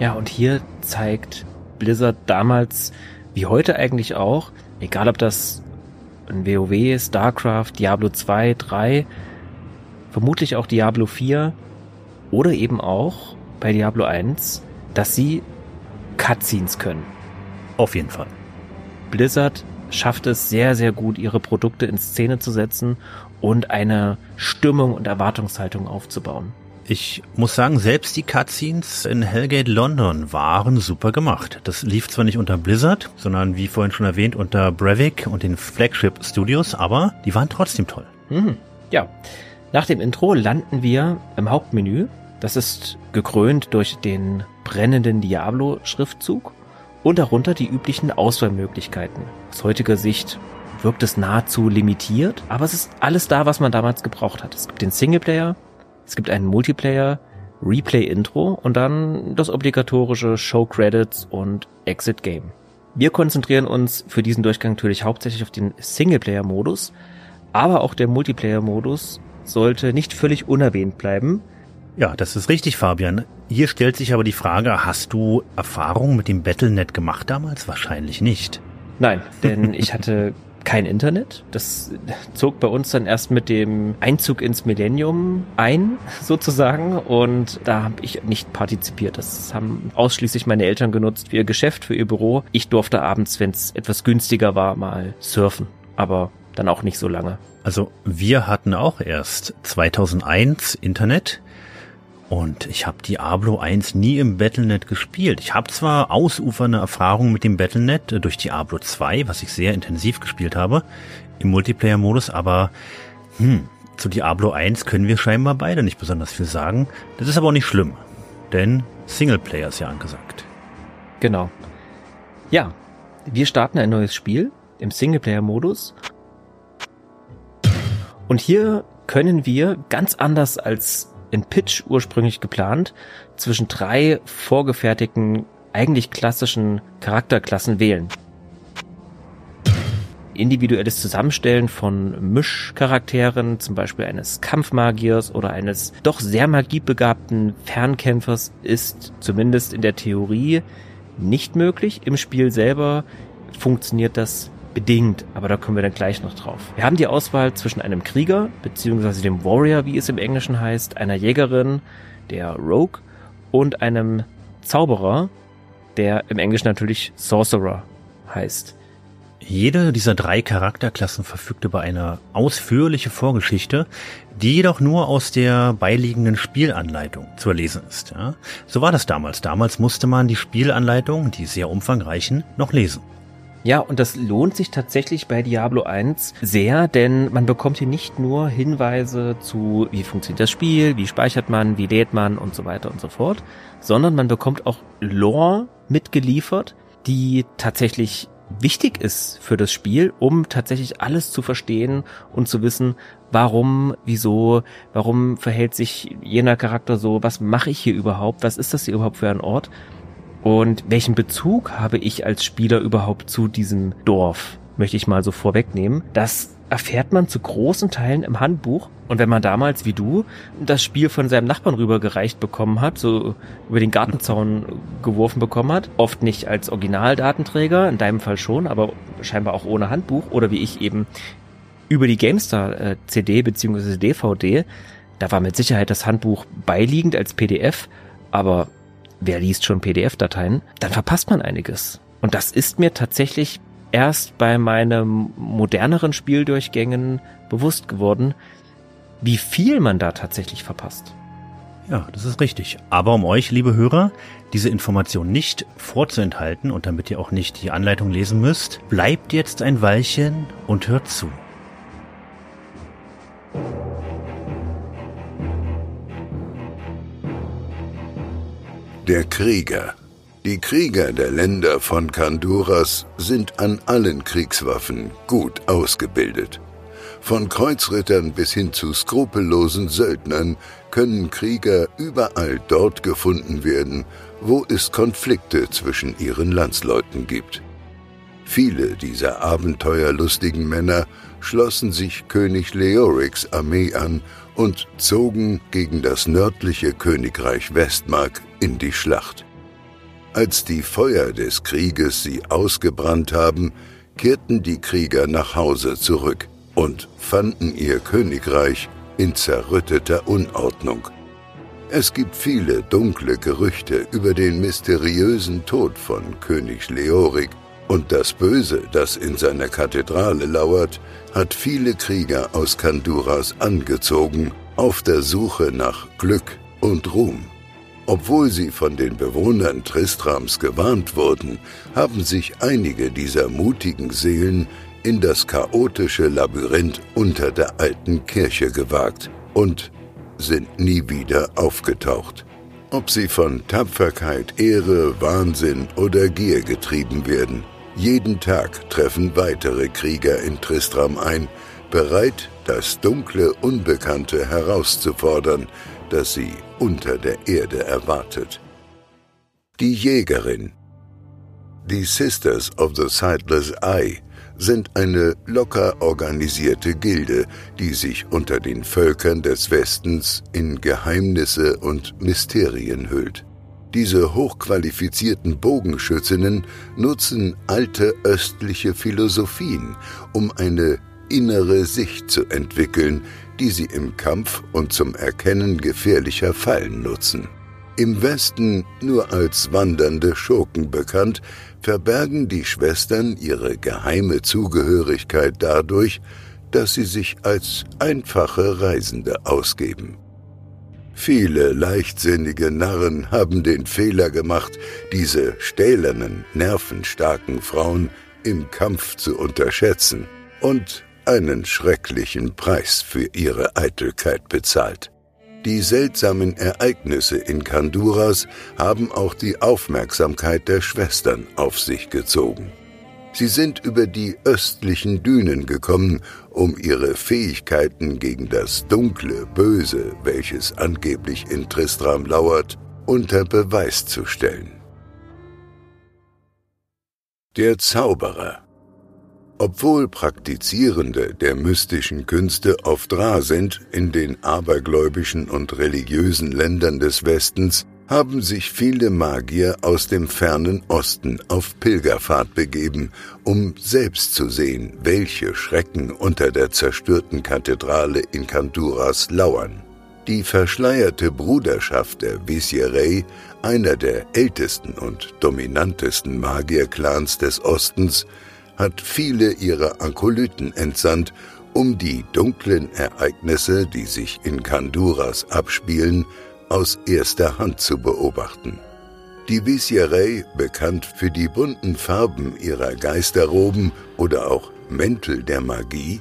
Ja, und hier zeigt Blizzard damals, wie heute eigentlich auch, egal ob das ein WoW, StarCraft, Diablo 2, 3, vermutlich auch Diablo 4 oder eben auch bei Diablo 1, dass sie Cutscenes können. Auf jeden Fall. Blizzard schafft es sehr, sehr gut, ihre Produkte in Szene zu setzen und eine Stimmung und Erwartungshaltung aufzubauen. Ich muss sagen, selbst die Cutscenes in Hellgate London waren super gemacht. Das lief zwar nicht unter Blizzard, sondern wie vorhin schon erwähnt unter Brevik und den Flagship Studios, aber die waren trotzdem toll. Mhm. Ja. Nach dem Intro landen wir im Hauptmenü. Das ist gekrönt durch den brennenden Diablo-Schriftzug und darunter die üblichen Auswahlmöglichkeiten. Aus heutiger Sicht wirkt es nahezu limitiert, aber es ist alles da, was man damals gebraucht hat. Es gibt den Singleplayer, es gibt einen Multiplayer, Replay-Intro und dann das obligatorische Show Credits und Exit Game. Wir konzentrieren uns für diesen Durchgang natürlich hauptsächlich auf den Singleplayer-Modus, aber auch der Multiplayer-Modus sollte nicht völlig unerwähnt bleiben. Ja, das ist richtig, Fabian. Hier stellt sich aber die Frage, hast du Erfahrung mit dem Battlenet gemacht damals? Wahrscheinlich nicht. Nein, denn ich hatte kein Internet. Das zog bei uns dann erst mit dem Einzug ins Millennium ein, sozusagen. Und da habe ich nicht partizipiert. Das haben ausschließlich meine Eltern genutzt für ihr Geschäft, für ihr Büro. Ich durfte abends, wenn es etwas günstiger war, mal surfen. Aber dann auch nicht so lange. Also wir hatten auch erst 2001 Internet. Und ich habe Diablo 1 nie im Battlenet gespielt. Ich habe zwar ausufernde Erfahrungen mit dem Battlenet durch Diablo 2, was ich sehr intensiv gespielt habe, im Multiplayer-Modus, aber hm, zu Diablo 1 können wir scheinbar beide nicht besonders viel sagen. Das ist aber auch nicht schlimm, denn Singleplayer ist ja angesagt. Genau. Ja, wir starten ein neues Spiel im Singleplayer-Modus. Und hier können wir ganz anders als in Pitch ursprünglich geplant, zwischen drei vorgefertigten, eigentlich klassischen Charakterklassen wählen. individuelles Zusammenstellen von Mischcharakteren, zum Beispiel eines Kampfmagiers oder eines doch sehr magiebegabten Fernkämpfers, ist zumindest in der Theorie nicht möglich. Im Spiel selber funktioniert das bedingt, aber da kommen wir dann gleich noch drauf. Wir haben die Auswahl zwischen einem Krieger, beziehungsweise dem Warrior, wie es im Englischen heißt, einer Jägerin, der Rogue, und einem Zauberer, der im Englischen natürlich Sorcerer heißt. Jede dieser drei Charakterklassen verfügt über eine ausführliche Vorgeschichte, die jedoch nur aus der beiliegenden Spielanleitung zu lesen ist. Ja? So war das damals. Damals musste man die Spielanleitung, die sehr umfangreichen, noch lesen. Ja, und das lohnt sich tatsächlich bei Diablo 1 sehr, denn man bekommt hier nicht nur Hinweise zu, wie funktioniert das Spiel, wie speichert man, wie lädt man und so weiter und so fort, sondern man bekommt auch Lore mitgeliefert, die tatsächlich wichtig ist für das Spiel, um tatsächlich alles zu verstehen und zu wissen, warum, wieso, warum verhält sich jener Charakter so, was mache ich hier überhaupt, was ist das hier überhaupt für ein Ort und welchen Bezug habe ich als Spieler überhaupt zu diesem Dorf, möchte ich mal so vorwegnehmen. Das erfährt man zu großen Teilen im Handbuch. Und wenn man damals wie du das Spiel von seinem Nachbarn rübergereicht bekommen hat, so über den Gartenzaun geworfen bekommen hat, oft nicht als Originaldatenträger, in deinem Fall schon, aber scheinbar auch ohne Handbuch oder wie ich eben über die GameStar äh, CD bzw. DVD, da war mit Sicherheit das Handbuch beiliegend als PDF, aber wer liest schon PDF-Dateien, dann verpasst man einiges. Und das ist mir tatsächlich erst bei meinen moderneren Spieldurchgängen bewusst geworden, wie viel man da tatsächlich verpasst. Ja, das ist richtig. Aber um euch, liebe Hörer, diese Information nicht vorzuenthalten und damit ihr auch nicht die Anleitung lesen müsst, bleibt jetzt ein Weilchen und hört zu. Der Krieger die Krieger der Länder von Kanduras sind an allen Kriegswaffen gut ausgebildet. Von Kreuzrittern bis hin zu skrupellosen Söldnern können Krieger überall dort gefunden werden, wo es Konflikte zwischen ihren Landsleuten gibt. Viele dieser abenteuerlustigen Männer schlossen sich König Leoriks Armee an und zogen gegen das nördliche Königreich Westmark in die Schlacht. Als die Feuer des Krieges sie ausgebrannt haben, kehrten die Krieger nach Hause zurück und fanden ihr Königreich in zerrütteter Unordnung. Es gibt viele dunkle Gerüchte über den mysteriösen Tod von König Leorik, und das Böse, das in seiner Kathedrale lauert, hat viele Krieger aus Kanduras angezogen auf der Suche nach Glück und Ruhm. Obwohl sie von den Bewohnern Tristrams gewarnt wurden, haben sich einige dieser mutigen Seelen in das chaotische Labyrinth unter der alten Kirche gewagt und sind nie wieder aufgetaucht. Ob sie von Tapferkeit, Ehre, Wahnsinn oder Gier getrieben werden, jeden Tag treffen weitere Krieger in Tristram ein, bereit, das dunkle Unbekannte herauszufordern, das sie unter der Erde erwartet. Die Jägerin. Die Sisters of the Sightless Eye sind eine locker organisierte Gilde, die sich unter den Völkern des Westens in Geheimnisse und Mysterien hüllt. Diese hochqualifizierten Bogenschützinnen nutzen alte östliche Philosophien, um eine innere Sicht zu entwickeln, die sie im Kampf und zum Erkennen gefährlicher Fallen nutzen. Im Westen nur als wandernde Schurken bekannt, verbergen die Schwestern ihre geheime Zugehörigkeit dadurch, dass sie sich als einfache Reisende ausgeben. Viele leichtsinnige Narren haben den Fehler gemacht, diese stählernen, nervenstarken Frauen im Kampf zu unterschätzen und einen schrecklichen Preis für ihre Eitelkeit bezahlt. Die seltsamen Ereignisse in Kanduras haben auch die Aufmerksamkeit der Schwestern auf sich gezogen. Sie sind über die östlichen Dünen gekommen, um ihre Fähigkeiten gegen das dunkle Böse, welches angeblich in Tristram lauert, unter Beweis zu stellen. Der Zauberer Obwohl Praktizierende der mystischen Künste oft rar sind in den abergläubischen und religiösen Ländern des Westens, haben sich viele Magier aus dem fernen Osten auf Pilgerfahrt begeben, um selbst zu sehen, welche Schrecken unter der zerstörten Kathedrale in Kanturas lauern. Die verschleierte Bruderschaft der Visierei, einer der ältesten und dominantesten Magierclans des Ostens, hat viele ihrer Akolyten entsandt, um die dunklen Ereignisse, die sich in Kanduras abspielen, aus erster Hand zu beobachten. Die Visierei, bekannt für die bunten Farben ihrer Geisterroben oder auch Mäntel der Magie,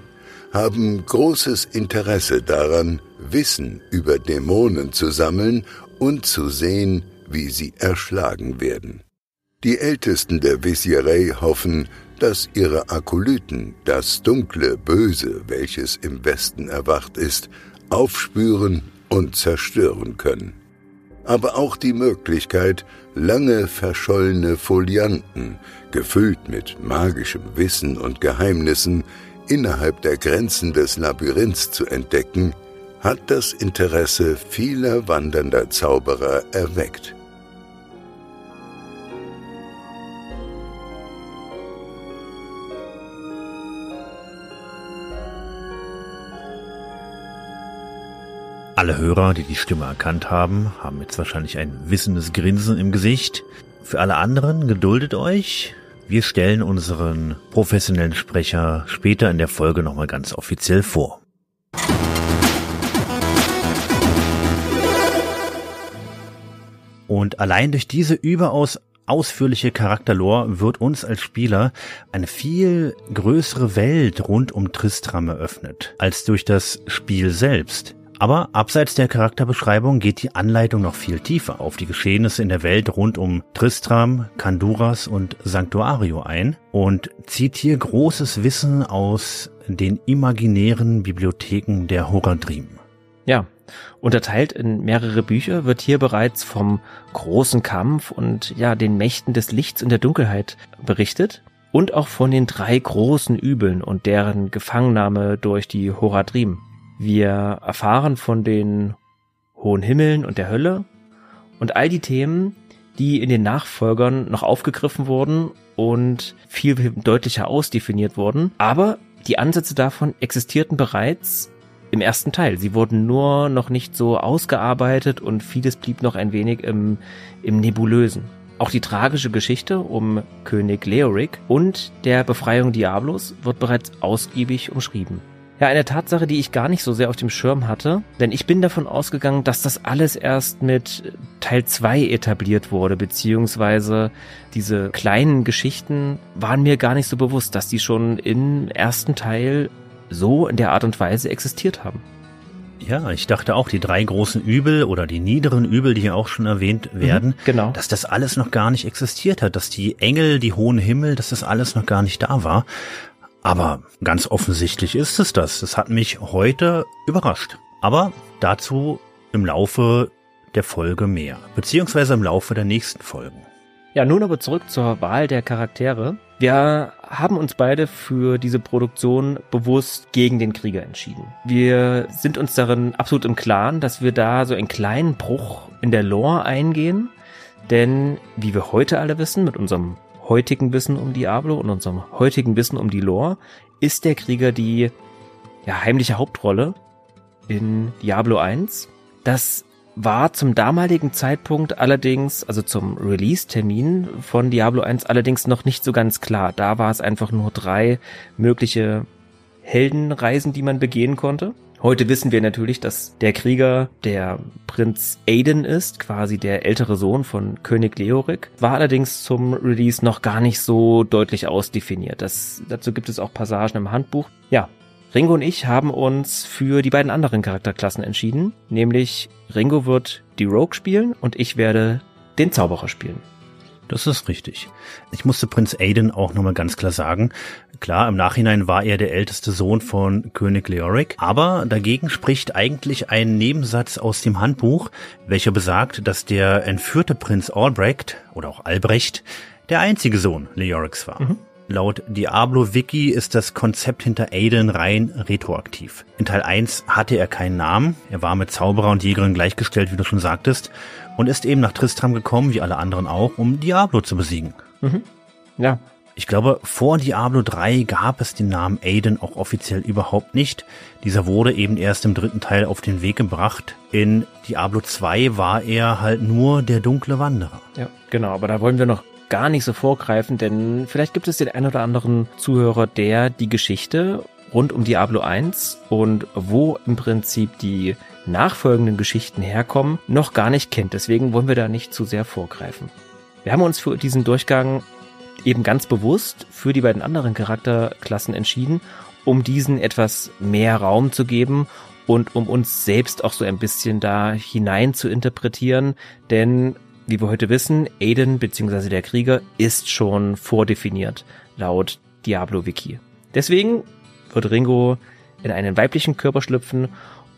haben großes Interesse daran, Wissen über Dämonen zu sammeln und zu sehen, wie sie erschlagen werden. Die Ältesten der Visierei hoffen, dass ihre Akolyten das dunkle Böse, welches im Westen erwacht ist, aufspüren und zerstören können. Aber auch die Möglichkeit, lange verschollene Folianten, gefüllt mit magischem Wissen und Geheimnissen, innerhalb der Grenzen des Labyrinths zu entdecken, hat das Interesse vieler wandernder Zauberer erweckt. Alle Hörer, die die Stimme erkannt haben, haben jetzt wahrscheinlich ein wissendes Grinsen im Gesicht. Für alle anderen geduldet euch. Wir stellen unseren professionellen Sprecher später in der Folge nochmal ganz offiziell vor. Und allein durch diese überaus ausführliche Charakterlore wird uns als Spieler eine viel größere Welt rund um Tristram eröffnet, als durch das Spiel selbst. Aber abseits der Charakterbeschreibung geht die Anleitung noch viel tiefer auf die Geschehnisse in der Welt rund um Tristram, Kanduras und Sanctuario ein und zieht hier großes Wissen aus den imaginären Bibliotheken der Horadrim. Ja, unterteilt in mehrere Bücher wird hier bereits vom großen Kampf und ja, den Mächten des Lichts und der Dunkelheit berichtet und auch von den drei großen Übeln und deren Gefangennahme durch die Horadrim. Wir erfahren von den hohen Himmeln und der Hölle und all die Themen, die in den Nachfolgern noch aufgegriffen wurden und viel deutlicher ausdefiniert wurden. Aber die Ansätze davon existierten bereits im ersten Teil. Sie wurden nur noch nicht so ausgearbeitet und vieles blieb noch ein wenig im, im Nebulösen. Auch die tragische Geschichte um König Leoric und der Befreiung Diablos wird bereits ausgiebig umschrieben. Ja, eine Tatsache, die ich gar nicht so sehr auf dem Schirm hatte, denn ich bin davon ausgegangen, dass das alles erst mit Teil 2 etabliert wurde, beziehungsweise diese kleinen Geschichten waren mir gar nicht so bewusst, dass die schon im ersten Teil so in der Art und Weise existiert haben. Ja, ich dachte auch, die drei großen Übel oder die niederen Übel, die hier auch schon erwähnt werden, mhm, genau. dass das alles noch gar nicht existiert hat, dass die Engel, die hohen Himmel, dass das alles noch gar nicht da war. Aber ganz offensichtlich ist es das. Das hat mich heute überrascht. Aber dazu im Laufe der Folge mehr, beziehungsweise im Laufe der nächsten Folgen. Ja, nun aber zurück zur Wahl der Charaktere. Wir haben uns beide für diese Produktion bewusst gegen den Krieger entschieden. Wir sind uns darin absolut im Klaren, dass wir da so einen kleinen Bruch in der Lore eingehen. Denn, wie wir heute alle wissen, mit unserem heutigen Wissen um Diablo und unserem heutigen Wissen um die Lore ist der Krieger die ja, heimliche Hauptrolle in Diablo 1. Das war zum damaligen Zeitpunkt allerdings, also zum Release-Termin von Diablo 1 allerdings noch nicht so ganz klar. Da war es einfach nur drei mögliche Heldenreisen, die man begehen konnte. Heute wissen wir natürlich, dass der Krieger der Prinz Aiden ist, quasi der ältere Sohn von König Leoric. War allerdings zum Release noch gar nicht so deutlich ausdefiniert. Das, dazu gibt es auch Passagen im Handbuch. Ja, Ringo und ich haben uns für die beiden anderen Charakterklassen entschieden, nämlich Ringo wird die Rogue spielen und ich werde den Zauberer spielen. Das ist richtig. Ich musste Prinz Aiden auch nochmal ganz klar sagen. Klar, im Nachhinein war er der älteste Sohn von König Leoric, aber dagegen spricht eigentlich ein Nebensatz aus dem Handbuch, welcher besagt, dass der entführte Prinz Albrecht oder auch Albrecht der einzige Sohn Leorics war. Mhm. Laut Diablo Wiki ist das Konzept hinter Aiden rein retroaktiv. In Teil 1 hatte er keinen Namen, er war mit Zauberer und Jägerin gleichgestellt, wie du schon sagtest, und ist eben nach Tristram gekommen, wie alle anderen auch, um Diablo zu besiegen. Mhm. Ja, ich glaube, vor Diablo 3 gab es den Namen Aiden auch offiziell überhaupt nicht. Dieser wurde eben erst im dritten Teil auf den Weg gebracht. In Diablo 2 war er halt nur der dunkle Wanderer. Ja, genau, aber da wollen wir noch gar nicht so vorgreifen, denn vielleicht gibt es den ein oder anderen Zuhörer, der die Geschichte rund um Diablo 1 und wo im Prinzip die nachfolgenden Geschichten herkommen, noch gar nicht kennt. Deswegen wollen wir da nicht zu sehr vorgreifen. Wir haben uns für diesen Durchgang eben ganz bewusst für die beiden anderen Charakterklassen entschieden, um diesen etwas mehr Raum zu geben und um uns selbst auch so ein bisschen da hinein zu interpretieren, denn wie wir heute wissen, Aiden bzw. der Krieger ist schon vordefiniert laut Diablo Wiki. Deswegen wird Ringo in einen weiblichen Körper schlüpfen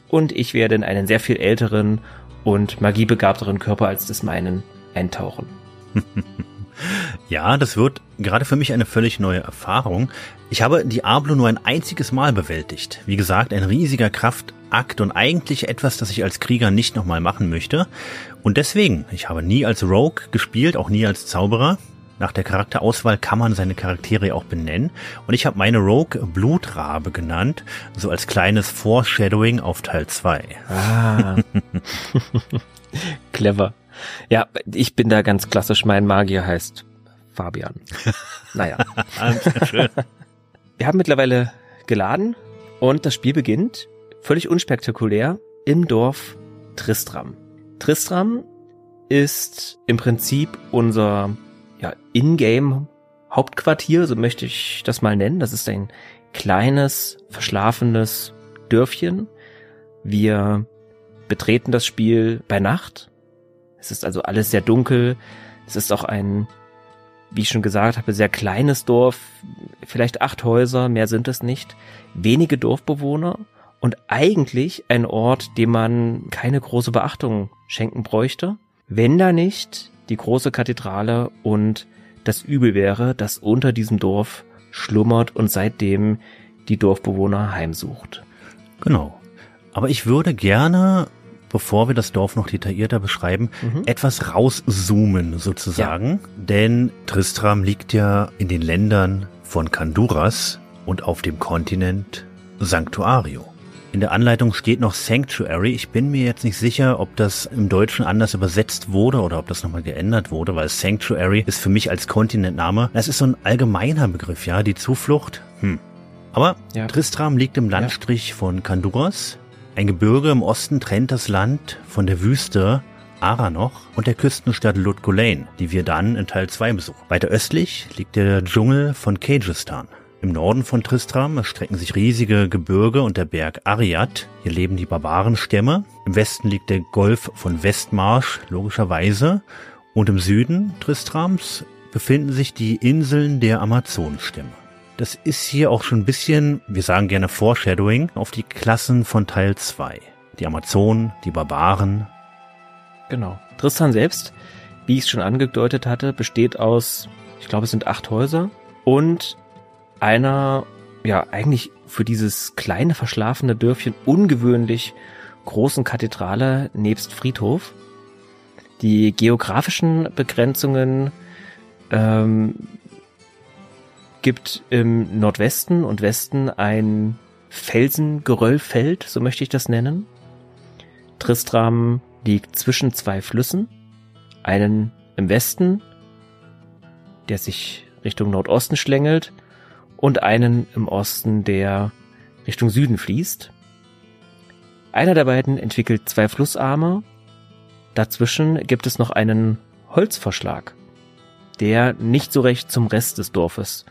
und ich werde in einen sehr viel älteren und magiebegabteren Körper als des meinen eintauchen. Ja, das wird gerade für mich eine völlig neue Erfahrung. Ich habe Diablo nur ein einziges Mal bewältigt. Wie gesagt, ein riesiger Kraftakt und eigentlich etwas, das ich als Krieger nicht nochmal machen möchte. Und deswegen, ich habe nie als Rogue gespielt, auch nie als Zauberer. Nach der Charakterauswahl kann man seine Charaktere auch benennen. Und ich habe meine Rogue Blutrabe genannt, so als kleines Foreshadowing auf Teil 2. Ah. Clever. Ja, ich bin da ganz klassisch. Mein Magier heißt Fabian. Naja. Wir haben mittlerweile geladen und das Spiel beginnt völlig unspektakulär im Dorf Tristram. Tristram ist im Prinzip unser ja, Ingame Hauptquartier, so möchte ich das mal nennen. Das ist ein kleines, verschlafenes Dörfchen. Wir betreten das Spiel bei Nacht es ist also alles sehr dunkel. Es ist auch ein, wie ich schon gesagt habe, sehr kleines Dorf. Vielleicht acht Häuser, mehr sind es nicht. Wenige Dorfbewohner und eigentlich ein Ort, dem man keine große Beachtung schenken bräuchte, wenn da nicht die große Kathedrale und das Übel wäre, das unter diesem Dorf schlummert und seitdem die Dorfbewohner heimsucht. Genau. Aber ich würde gerne bevor wir das Dorf noch detaillierter beschreiben, mhm. etwas rauszoomen sozusagen. Ja. Denn Tristram liegt ja in den Ländern von Kanduras und auf dem Kontinent Sanctuario. In der Anleitung steht noch Sanctuary. Ich bin mir jetzt nicht sicher, ob das im Deutschen anders übersetzt wurde oder ob das nochmal geändert wurde, weil Sanctuary ist für mich als Kontinentname, das ist so ein allgemeiner Begriff, ja, die Zuflucht. Hm. Aber ja. Tristram liegt im Landstrich ja. von Kanduras, ein Gebirge im Osten trennt das Land von der Wüste Aranoch und der Küstenstadt Lutgulain, die wir dann in Teil 2 besuchen. Weiter östlich liegt der Dschungel von Kajistan. Im Norden von Tristram erstrecken sich riesige Gebirge und der Berg Ariad. Hier leben die Barbarenstämme. Im Westen liegt der Golf von Westmarsch, logischerweise. Und im Süden Tristrams befinden sich die Inseln der Amazonenstämme. Das ist hier auch schon ein bisschen, wir sagen gerne Foreshadowing, auf die Klassen von Teil 2. Die Amazonen, die Barbaren. Genau. Tristan selbst, wie ich es schon angedeutet hatte, besteht aus, ich glaube, es sind acht Häuser und einer, ja, eigentlich für dieses kleine verschlafene Dörfchen ungewöhnlich großen Kathedrale nebst Friedhof. Die geografischen Begrenzungen ähm, gibt im Nordwesten und Westen ein Felsengeröllfeld, so möchte ich das nennen. Tristram liegt zwischen zwei Flüssen, einen im Westen, der sich Richtung Nordosten schlängelt, und einen im Osten, der Richtung Süden fließt. Einer der beiden entwickelt zwei Flussarme, dazwischen gibt es noch einen Holzverschlag, der nicht so recht zum Rest des Dorfes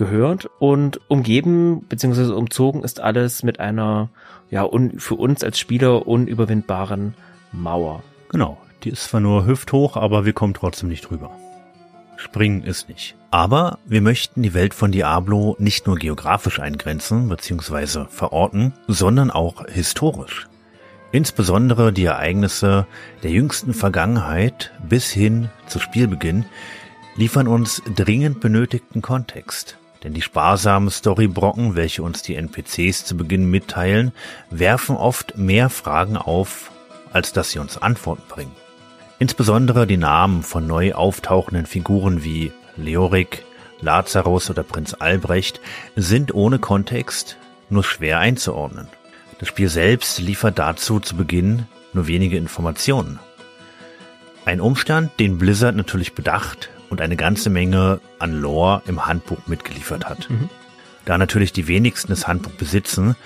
gehört und umgeben bzw. umzogen ist alles mit einer ja für uns als Spieler unüberwindbaren Mauer. Genau, die ist zwar nur hüfthoch, aber wir kommen trotzdem nicht drüber. Springen ist nicht. Aber wir möchten die Welt von Diablo nicht nur geografisch eingrenzen bzw. verorten, sondern auch historisch. Insbesondere die Ereignisse der jüngsten Vergangenheit bis hin zu Spielbeginn liefern uns dringend benötigten Kontext. Denn die sparsamen Storybrocken, welche uns die NPCs zu Beginn mitteilen, werfen oft mehr Fragen auf, als dass sie uns Antworten bringen. Insbesondere die Namen von neu auftauchenden Figuren wie Leorik, Lazarus oder Prinz Albrecht sind ohne Kontext nur schwer einzuordnen. Das Spiel selbst liefert dazu zu Beginn nur wenige Informationen. Ein Umstand, den Blizzard natürlich bedacht und eine ganze Menge an Lore im Handbuch mitgeliefert hat. Mhm. Da natürlich die wenigsten das Handbuch besitzen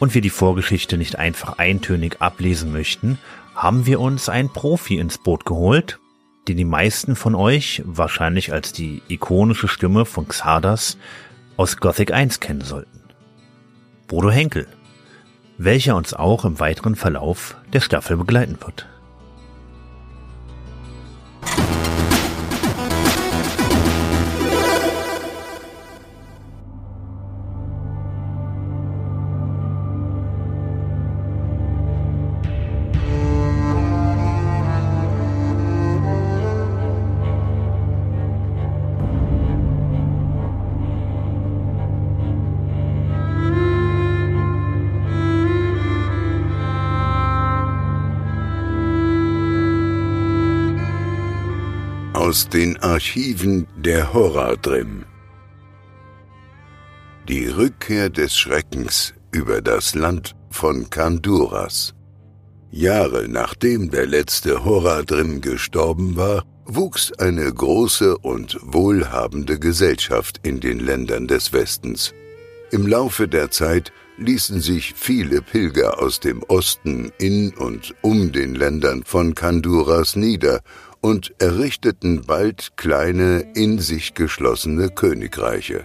und wir die Vorgeschichte nicht einfach eintönig ablesen möchten, haben wir uns einen Profi ins Boot geholt, den die meisten von euch wahrscheinlich als die ikonische Stimme von Xardas aus Gothic 1 kennen sollten. Bodo Henkel, welcher uns auch im weiteren Verlauf der Staffel begleiten wird. Aus den Archiven der Horadrim. Die Rückkehr des Schreckens über das Land von Kanduras. Jahre nachdem der letzte Horadrim gestorben war, wuchs eine große und wohlhabende Gesellschaft in den Ländern des Westens. Im Laufe der Zeit ließen sich viele Pilger aus dem Osten in und um den Ländern von Kanduras nieder und errichteten bald kleine, in sich geschlossene Königreiche.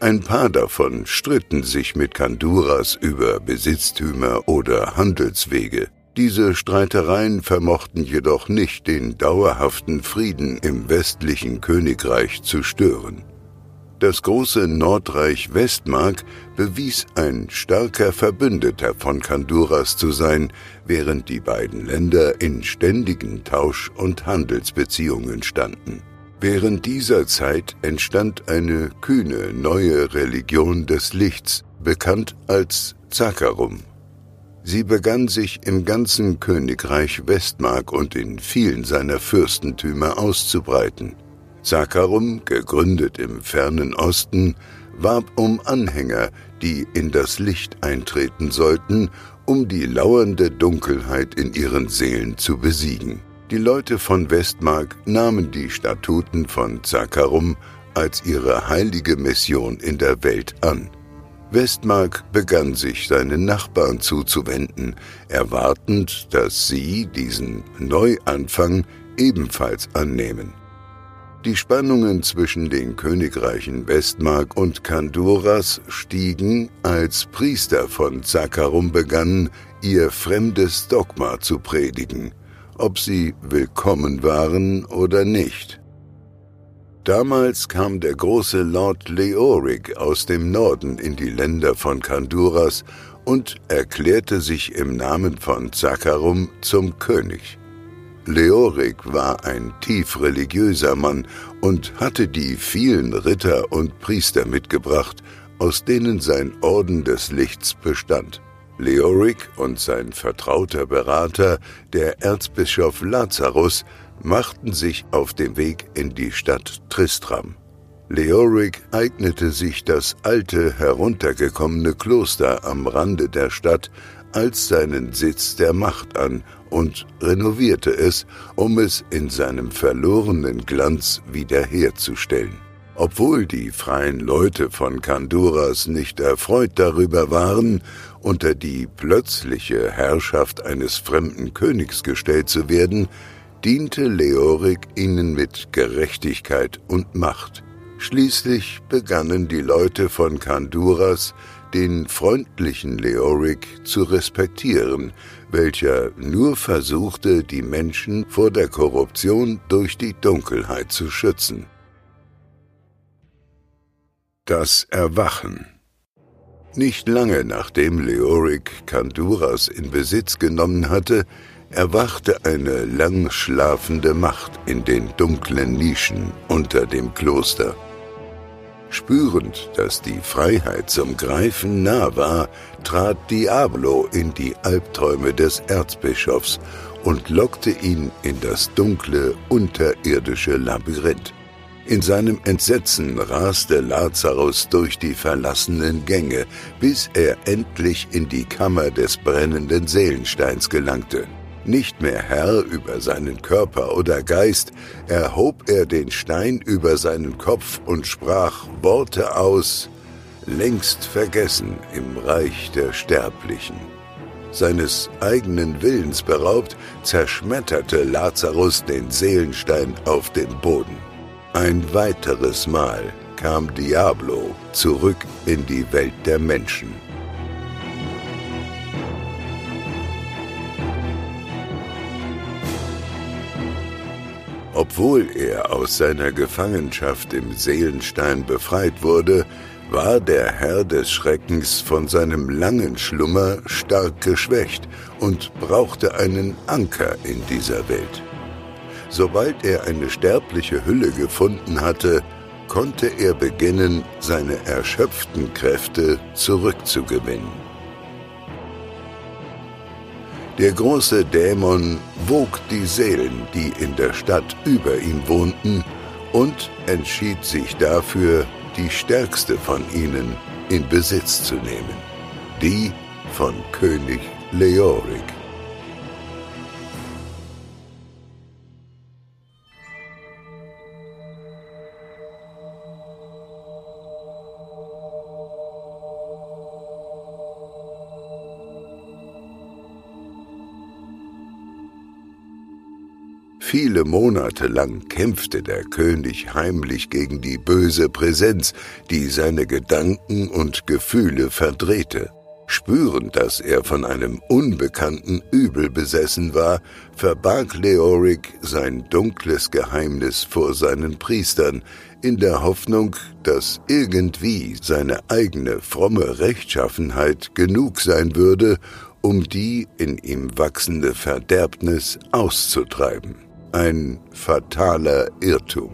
Ein paar davon stritten sich mit Kanduras über Besitztümer oder Handelswege. Diese Streitereien vermochten jedoch nicht den dauerhaften Frieden im westlichen Königreich zu stören. Das große Nordreich Westmark bewies ein starker Verbündeter von Kanduras zu sein, während die beiden Länder in ständigen Tausch- und Handelsbeziehungen standen. Während dieser Zeit entstand eine kühne neue Religion des Lichts, bekannt als Zakarum. Sie begann sich im ganzen Königreich Westmark und in vielen seiner Fürstentümer auszubreiten. Zakarum, gegründet im fernen Osten, warb um Anhänger, die in das Licht eintreten sollten, um die lauernde Dunkelheit in ihren Seelen zu besiegen. Die Leute von Westmark nahmen die Statuten von Zakarum als ihre heilige Mission in der Welt an. Westmark begann sich seinen Nachbarn zuzuwenden, erwartend, dass sie diesen Neuanfang ebenfalls annehmen. Die Spannungen zwischen den Königreichen Westmark und Kanduras stiegen, als Priester von Zakarum begannen, ihr fremdes Dogma zu predigen, ob sie willkommen waren oder nicht. Damals kam der große Lord Leoric aus dem Norden in die Länder von Kanduras und erklärte sich im Namen von Zakarum zum König. Leorik war ein tief religiöser Mann und hatte die vielen Ritter und Priester mitgebracht, aus denen sein Orden des Lichts bestand. Leorik und sein vertrauter Berater, der Erzbischof Lazarus, machten sich auf den Weg in die Stadt Tristram. Leorik eignete sich das alte, heruntergekommene Kloster am Rande der Stadt als seinen Sitz der Macht an und renovierte es, um es in seinem verlorenen Glanz wiederherzustellen. Obwohl die freien Leute von Kanduras nicht erfreut darüber waren, unter die plötzliche Herrschaft eines fremden Königs gestellt zu werden, diente Leorik ihnen mit Gerechtigkeit und Macht. Schließlich begannen die Leute von Kanduras, den freundlichen Leorik zu respektieren, welcher nur versuchte, die Menschen vor der Korruption durch die Dunkelheit zu schützen. Das Erwachen Nicht lange nachdem Leorik Kanduras in Besitz genommen hatte, erwachte eine lang schlafende Macht in den dunklen Nischen unter dem Kloster. Spürend, dass die Freiheit zum Greifen nah war, trat Diablo in die Albträume des Erzbischofs und lockte ihn in das dunkle, unterirdische Labyrinth. In seinem Entsetzen raste Lazarus durch die verlassenen Gänge, bis er endlich in die Kammer des brennenden Seelensteins gelangte. Nicht mehr Herr über seinen Körper oder Geist, erhob er den Stein über seinen Kopf und sprach Worte aus, längst vergessen im Reich der Sterblichen. Seines eigenen Willens beraubt, zerschmetterte Lazarus den Seelenstein auf den Boden. Ein weiteres Mal kam Diablo zurück in die Welt der Menschen. Obwohl er aus seiner Gefangenschaft im Seelenstein befreit wurde, war der Herr des Schreckens von seinem langen Schlummer stark geschwächt und brauchte einen Anker in dieser Welt. Sobald er eine sterbliche Hülle gefunden hatte, konnte er beginnen, seine erschöpften Kräfte zurückzugewinnen. Der große Dämon wog die Seelen, die in der Stadt über ihm wohnten, und entschied sich dafür, die stärkste von ihnen in Besitz zu nehmen, die von König Leorik. Viele Monate lang kämpfte der König heimlich gegen die böse Präsenz, die seine Gedanken und Gefühle verdrehte. Spürend, dass er von einem unbekannten Übel besessen war, verbarg Leoric sein dunkles Geheimnis vor seinen Priestern, in der Hoffnung, dass irgendwie seine eigene fromme Rechtschaffenheit genug sein würde, um die in ihm wachsende Verderbnis auszutreiben. Ein fataler Irrtum.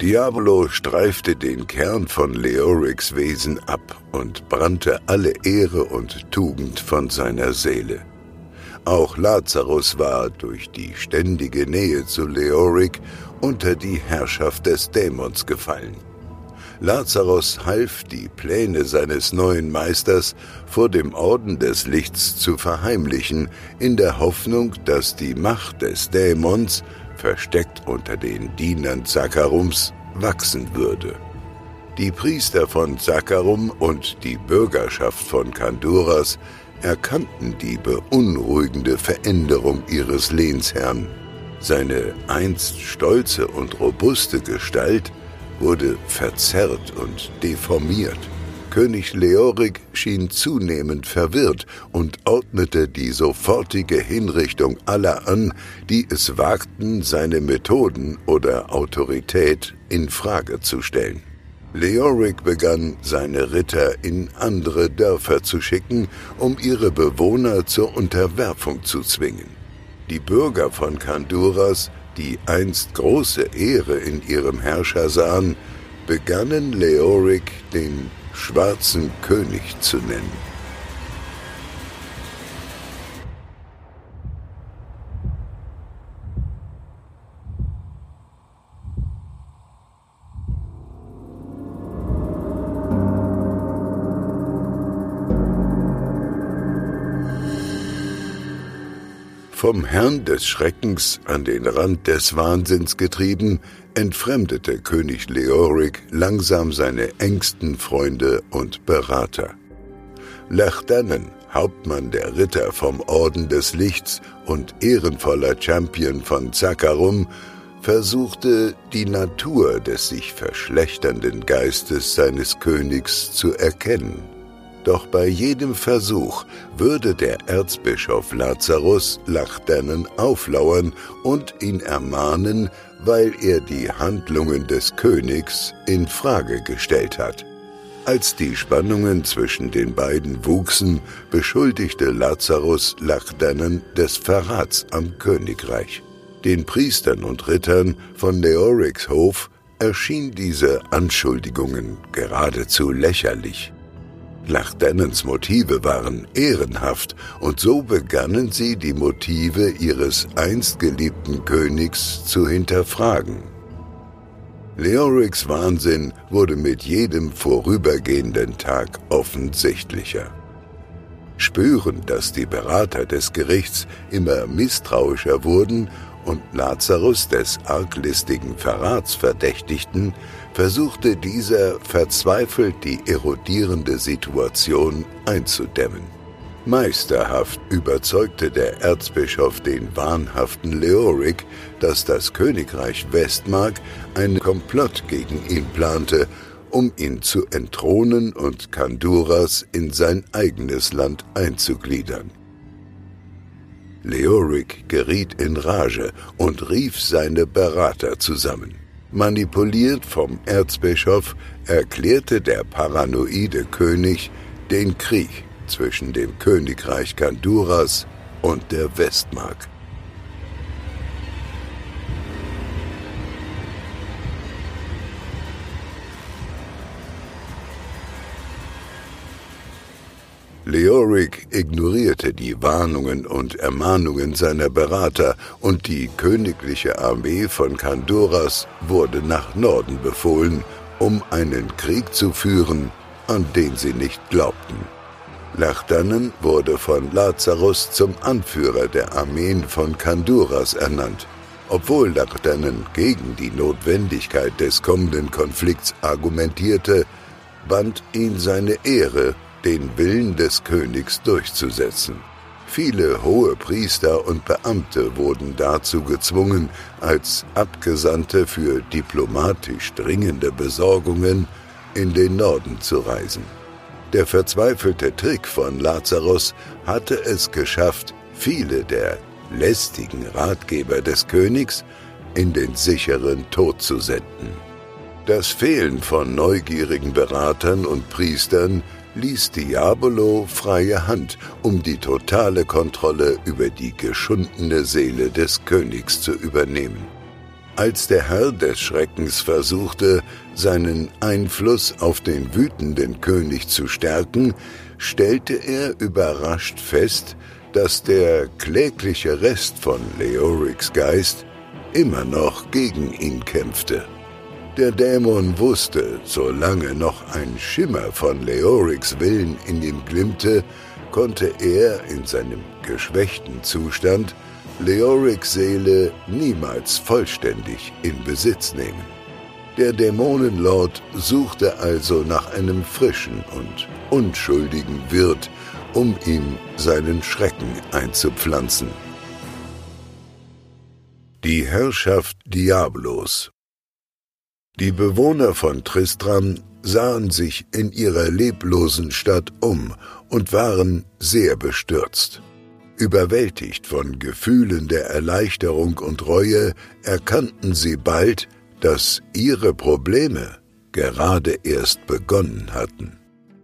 Diablo streifte den Kern von Leorics Wesen ab und brannte alle Ehre und Tugend von seiner Seele. Auch Lazarus war durch die ständige Nähe zu Leoric unter die Herrschaft des Dämons gefallen. Lazarus half, die Pläne seines neuen Meisters vor dem Orden des Lichts zu verheimlichen, in der Hoffnung, dass die Macht des Dämons, versteckt unter den Dienern Zakarums, wachsen würde. Die Priester von Zakarum und die Bürgerschaft von Kanduras erkannten die beunruhigende Veränderung ihres Lehnsherrn. Seine einst stolze und robuste Gestalt wurde verzerrt und deformiert. König Leorik schien zunehmend verwirrt und ordnete die sofortige Hinrichtung aller an, die es wagten, seine Methoden oder Autorität in Frage zu stellen. Leoric begann, seine Ritter in andere Dörfer zu schicken, um ihre Bewohner zur Unterwerfung zu zwingen. Die Bürger von Kanduras die einst große Ehre in ihrem Herrscher sahen, begannen Leoric den schwarzen König zu nennen. Vom Herrn des Schreckens an den Rand des Wahnsinns getrieben, entfremdete König Leoric langsam seine engsten Freunde und Berater. Lechdannen, Hauptmann der Ritter vom Orden des Lichts und ehrenvoller Champion von Zakarum, versuchte, die Natur des sich verschlechternden Geistes seines Königs zu erkennen. Doch bei jedem Versuch würde der Erzbischof Lazarus Lachdannen auflauern und ihn ermahnen, weil er die Handlungen des Königs in Frage gestellt hat. Als die Spannungen zwischen den beiden wuchsen, beschuldigte Lazarus Lachdannen des Verrats am Königreich. Den Priestern und Rittern von Leorics Hof erschien diese Anschuldigungen geradezu lächerlich. Lachdannens Motive waren ehrenhaft, und so begannen sie, die Motive ihres einst geliebten Königs zu hinterfragen. Leorics Wahnsinn wurde mit jedem vorübergehenden Tag offensichtlicher. Spürend, dass die Berater des Gerichts immer misstrauischer wurden und Lazarus des arglistigen Verrats verdächtigten, versuchte dieser verzweifelt die erodierende Situation einzudämmen. Meisterhaft überzeugte der Erzbischof den wahnhaften Leoric, dass das Königreich Westmark einen Komplott gegen ihn plante, um ihn zu entthronen und Kanduras in sein eigenes Land einzugliedern. Leoric geriet in Rage und rief seine Berater zusammen. Manipuliert vom Erzbischof erklärte der paranoide König den Krieg zwischen dem Königreich Kanduras und der Westmark. Leoric ignorierte die Warnungen und Ermahnungen seiner Berater und die königliche Armee von Kanduras wurde nach Norden befohlen, um einen Krieg zu führen, an den sie nicht glaubten. Lachdannen wurde von Lazarus zum Anführer der Armeen von Kanduras ernannt. Obwohl Lachdannen gegen die Notwendigkeit des kommenden Konflikts argumentierte, band ihn seine Ehre den Willen des Königs durchzusetzen. Viele hohe Priester und Beamte wurden dazu gezwungen, als Abgesandte für diplomatisch dringende Besorgungen in den Norden zu reisen. Der verzweifelte Trick von Lazarus hatte es geschafft, viele der lästigen Ratgeber des Königs in den sicheren Tod zu senden. Das Fehlen von neugierigen Beratern und Priestern ließ Diabolo freie Hand, um die totale Kontrolle über die geschundene Seele des Königs zu übernehmen. Als der Herr des Schreckens versuchte, seinen Einfluss auf den wütenden König zu stärken, stellte er überrascht fest, dass der klägliche Rest von Leorics Geist immer noch gegen ihn kämpfte. Der Dämon wusste, solange noch ein Schimmer von Leorics Willen in ihm glimmte, konnte er in seinem geschwächten Zustand Leorics Seele niemals vollständig in Besitz nehmen. Der Dämonenlord suchte also nach einem frischen und unschuldigen Wirt, um ihm seinen Schrecken einzupflanzen. Die Herrschaft Diablos die Bewohner von Tristram sahen sich in ihrer leblosen Stadt um und waren sehr bestürzt. Überwältigt von Gefühlen der Erleichterung und Reue erkannten sie bald, dass ihre Probleme gerade erst begonnen hatten.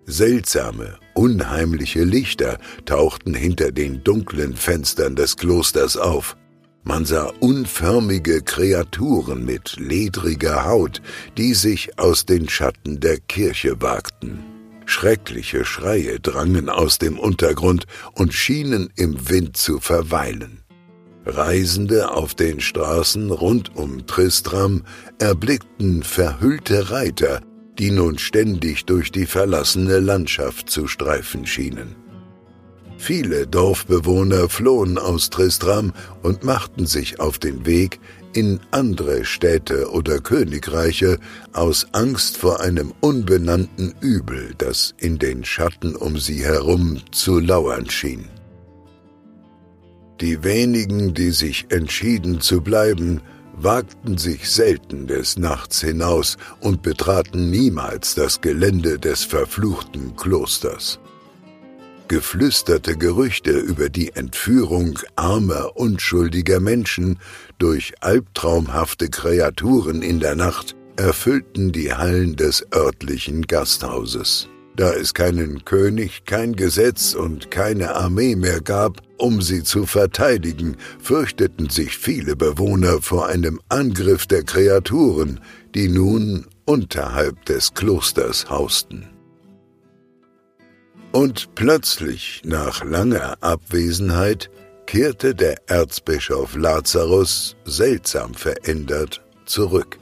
Seltsame, unheimliche Lichter tauchten hinter den dunklen Fenstern des Klosters auf. Man sah unförmige Kreaturen mit ledriger Haut, die sich aus den Schatten der Kirche wagten. Schreckliche Schreie drangen aus dem Untergrund und schienen im Wind zu verweilen. Reisende auf den Straßen rund um Tristram erblickten verhüllte Reiter, die nun ständig durch die verlassene Landschaft zu streifen schienen. Viele Dorfbewohner flohen aus Tristram und machten sich auf den Weg in andere Städte oder Königreiche aus Angst vor einem unbenannten Übel, das in den Schatten um sie herum zu lauern schien. Die wenigen, die sich entschieden zu bleiben, wagten sich selten des Nachts hinaus und betraten niemals das Gelände des verfluchten Klosters. Geflüsterte Gerüchte über die Entführung armer, unschuldiger Menschen durch albtraumhafte Kreaturen in der Nacht erfüllten die Hallen des örtlichen Gasthauses. Da es keinen König, kein Gesetz und keine Armee mehr gab, um sie zu verteidigen, fürchteten sich viele Bewohner vor einem Angriff der Kreaturen, die nun unterhalb des Klosters hausten. Und plötzlich, nach langer Abwesenheit, kehrte der Erzbischof Lazarus seltsam verändert zurück.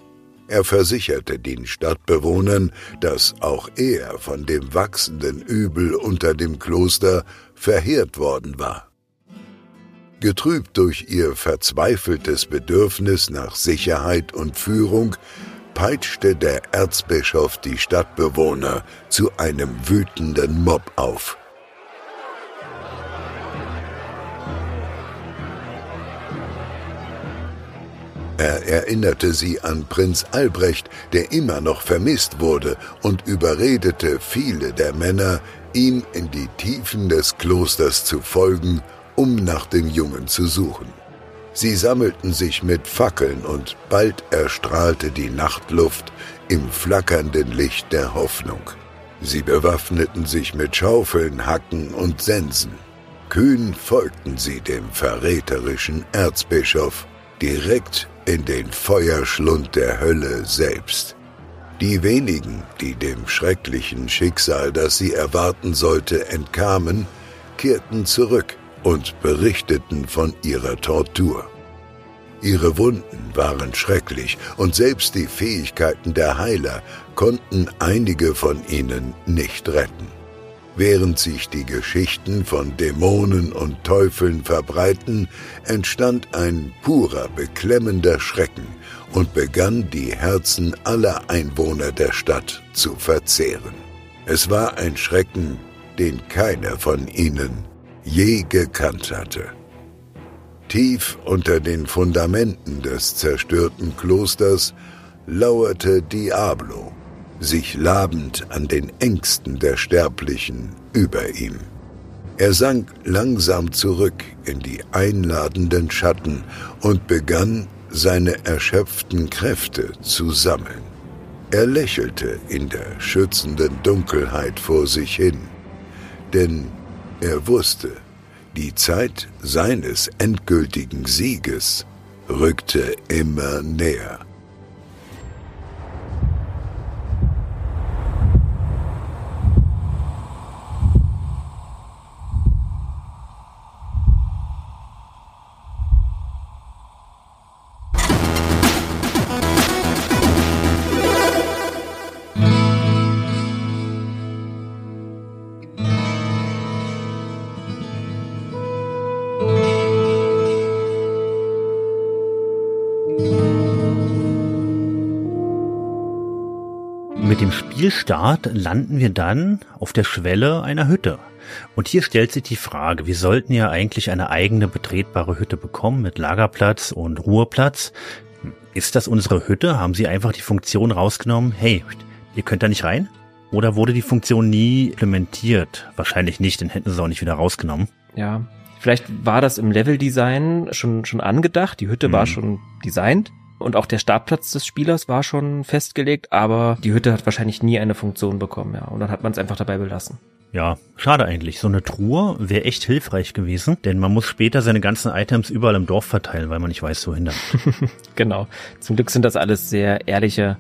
Er versicherte den Stadtbewohnern, dass auch er von dem wachsenden Übel unter dem Kloster verheert worden war. Getrübt durch ihr verzweifeltes Bedürfnis nach Sicherheit und Führung, peitschte der Erzbischof die Stadtbewohner zu einem wütenden Mob auf. Er erinnerte sie an Prinz Albrecht, der immer noch vermisst wurde, und überredete viele der Männer, ihm in die Tiefen des Klosters zu folgen, um nach dem Jungen zu suchen. Sie sammelten sich mit Fackeln und bald erstrahlte die Nachtluft im flackernden Licht der Hoffnung. Sie bewaffneten sich mit Schaufeln, Hacken und Sensen. Kühn folgten sie dem verräterischen Erzbischof direkt in den Feuerschlund der Hölle selbst. Die wenigen, die dem schrecklichen Schicksal, das sie erwarten sollte, entkamen, kehrten zurück und berichteten von ihrer Tortur. Ihre Wunden waren schrecklich und selbst die Fähigkeiten der Heiler konnten einige von ihnen nicht retten. Während sich die Geschichten von Dämonen und Teufeln verbreiten, entstand ein purer, beklemmender Schrecken und begann die Herzen aller Einwohner der Stadt zu verzehren. Es war ein Schrecken, den keiner von ihnen je gekannt hatte. Tief unter den Fundamenten des zerstörten Klosters lauerte Diablo, sich labend an den Ängsten der Sterblichen über ihm. Er sank langsam zurück in die einladenden Schatten und begann, seine erschöpften Kräfte zu sammeln. Er lächelte in der schützenden Dunkelheit vor sich hin, denn er wusste, die Zeit seines endgültigen Sieges rückte immer näher. Spielstart landen wir dann auf der Schwelle einer Hütte. Und hier stellt sich die Frage, wir sollten ja eigentlich eine eigene betretbare Hütte bekommen mit Lagerplatz und Ruheplatz. Ist das unsere Hütte? Haben sie einfach die Funktion rausgenommen, hey, ihr könnt da nicht rein? Oder wurde die Funktion nie implementiert? Wahrscheinlich nicht, dann hätten sie es auch nicht wieder rausgenommen. Ja, vielleicht war das im Leveldesign schon, schon angedacht, die Hütte hm. war schon designt und auch der Startplatz des Spielers war schon festgelegt, aber die Hütte hat wahrscheinlich nie eine Funktion bekommen, ja. Und dann hat man es einfach dabei belassen. Ja, schade eigentlich. So eine Truhe wäre echt hilfreich gewesen, denn man muss später seine ganzen Items überall im Dorf verteilen, weil man nicht weiß, wohin damit. genau. Zum Glück sind das alles sehr ehrliche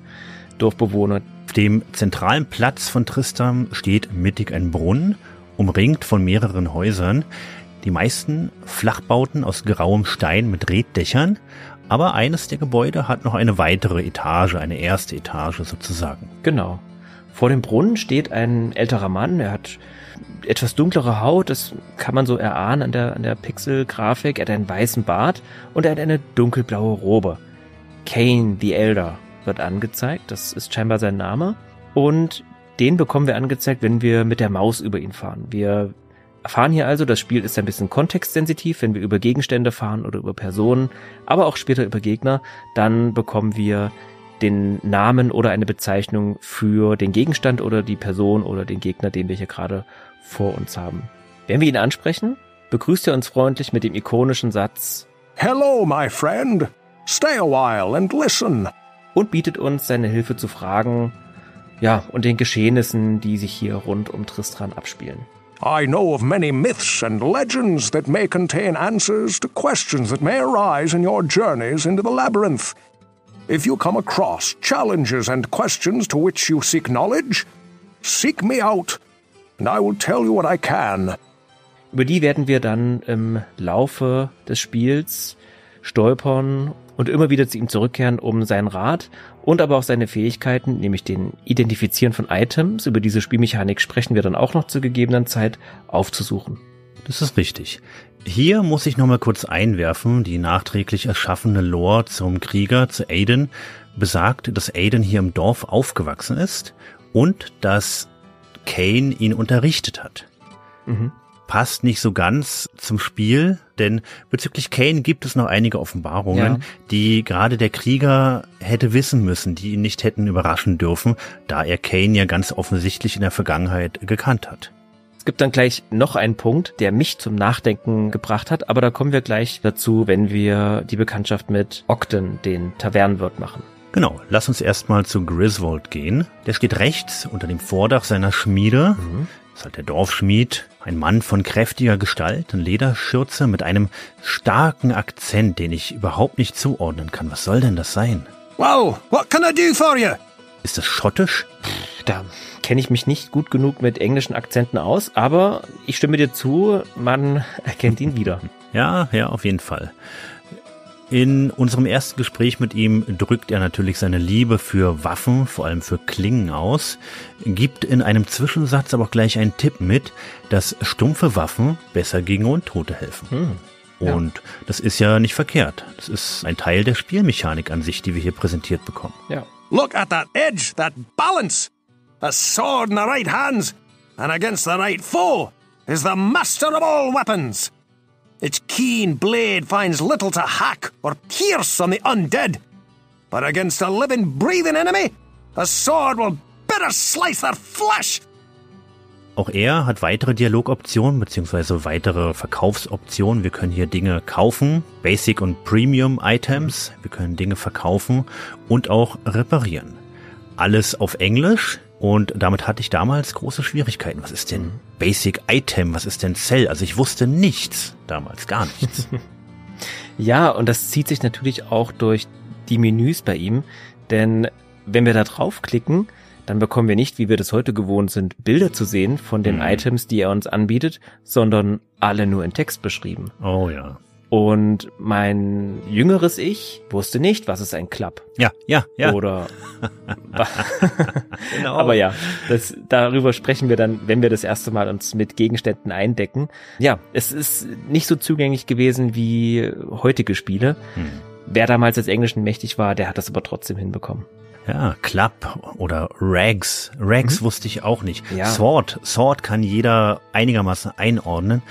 Dorfbewohner. Auf dem zentralen Platz von Tristam steht mittig ein Brunnen, umringt von mehreren Häusern. Die meisten Flachbauten aus grauem Stein mit Reddächern aber eines der Gebäude hat noch eine weitere Etage, eine erste Etage sozusagen. Genau. Vor dem Brunnen steht ein älterer Mann, er hat etwas dunklere Haut, das kann man so erahnen an der, an der Pixel-Grafik. Er hat einen weißen Bart und er hat eine dunkelblaue Robe. Kane the Elder wird angezeigt, das ist scheinbar sein Name. Und den bekommen wir angezeigt, wenn wir mit der Maus über ihn fahren. Wir erfahren hier also, das Spiel ist ein bisschen kontextsensitiv, wenn wir über Gegenstände fahren oder über Personen, aber auch später über Gegner, dann bekommen wir den Namen oder eine Bezeichnung für den Gegenstand oder die Person oder den Gegner, den wir hier gerade vor uns haben. Wenn wir ihn ansprechen, begrüßt er uns freundlich mit dem ikonischen Satz Hello, my friend. Stay a while and listen. und bietet uns seine Hilfe zu Fragen, ja, und den Geschehnissen, die sich hier rund um Tristran abspielen. I know of many myths and legends that may contain answers to questions that may arise in your journeys into the labyrinth. If you come across challenges and questions to which you seek knowledge, seek me out, and I will tell you what I can. Über die werden wir dann im Laufe des Spiels stolpern und immer wieder zu ihm zurückkehren, um seinen Rat und aber auch seine Fähigkeiten, nämlich den Identifizieren von Items, über diese Spielmechanik sprechen wir dann auch noch zur gegebenen Zeit, aufzusuchen. Das ist richtig. Hier muss ich nochmal kurz einwerfen, die nachträglich erschaffene Lore zum Krieger, zu Aiden, besagt, dass Aiden hier im Dorf aufgewachsen ist und dass Kane ihn unterrichtet hat. Mhm. Passt nicht so ganz zum Spiel, denn bezüglich Kane gibt es noch einige Offenbarungen, Ja. die gerade der Krieger hätte wissen müssen, die ihn nicht hätten überraschen dürfen, da er Kane ja ganz offensichtlich in der Vergangenheit gekannt hat. Es gibt dann gleich noch einen Punkt, der mich zum Nachdenken gebracht hat, aber da kommen wir gleich dazu, wenn wir die Bekanntschaft mit Ogden, den Tavernenwirt, machen. Genau, lass uns erstmal zu Griswold gehen. Der steht rechts unter dem Vordach seiner Schmiede. Das ist halt der Dorfschmied. Ein Mann von kräftiger Gestalt, in Lederschürze mit einem starken Akzent, den ich überhaupt nicht zuordnen kann. Was soll denn das sein? Well, what can I do for you? Ist das schottisch? Da kenne ich mich nicht gut genug mit englischen Akzenten aus, aber ich stimme dir zu, man erkennt ihn wieder. Ja, ja, auf jeden Fall. In unserem ersten Gespräch mit ihm drückt er natürlich seine Liebe für Waffen, vor allem für Klingen aus, gibt in einem Zwischensatz aber auch gleich einen Tipp mit, dass stumpfe Waffen besser gegen Untote helfen. Hm. Ja. Und das ist ja nicht verkehrt. Das ist ein Teil der Spielmechanik an sich, die wir hier präsentiert bekommen. Ja. Look at that edge, that balance. A sword in the right hands, and against the right foe, is the master of all weapons. Its keen blade finds little to hack or pierce on the undead. But against a living, breathing enemy, a sword will better slice their flesh. Auch er hat weitere Dialogoptionen beziehungsweise weitere Verkaufsoptionen. Wir können hier Dinge kaufen, Basic und Premium Items. Wir können Dinge verkaufen und auch reparieren. Alles auf Englisch und damit hatte ich damals große Schwierigkeiten. Was ist denn Basic Item? Was ist denn Cell? Also ich wusste nichts damals, gar nichts. Ja, und das zieht sich natürlich auch durch die Menüs bei ihm, denn wenn wir da draufklicken, dann bekommen wir nicht, wie wir das heute gewohnt sind, Bilder zu sehen von den Mhm. Items, die er uns anbietet, sondern alle nur in Text beschrieben. oh ja. Und mein jüngeres Ich wusste nicht, was ist ein Club Ja, ja, ja. oder genau. Aber ja, das, darüber sprechen wir dann, wenn wir das erste Mal uns mit Gegenständen eindecken. Ja, es ist nicht so zugänglich gewesen wie heutige Spiele. Hm. Wer damals als Englischen mächtig war, der hat das aber trotzdem hinbekommen. Ja, Club oder Rags. Rags wusste ich auch nicht. Ja. Sword. Sword kann jeder einigermaßen einordnen.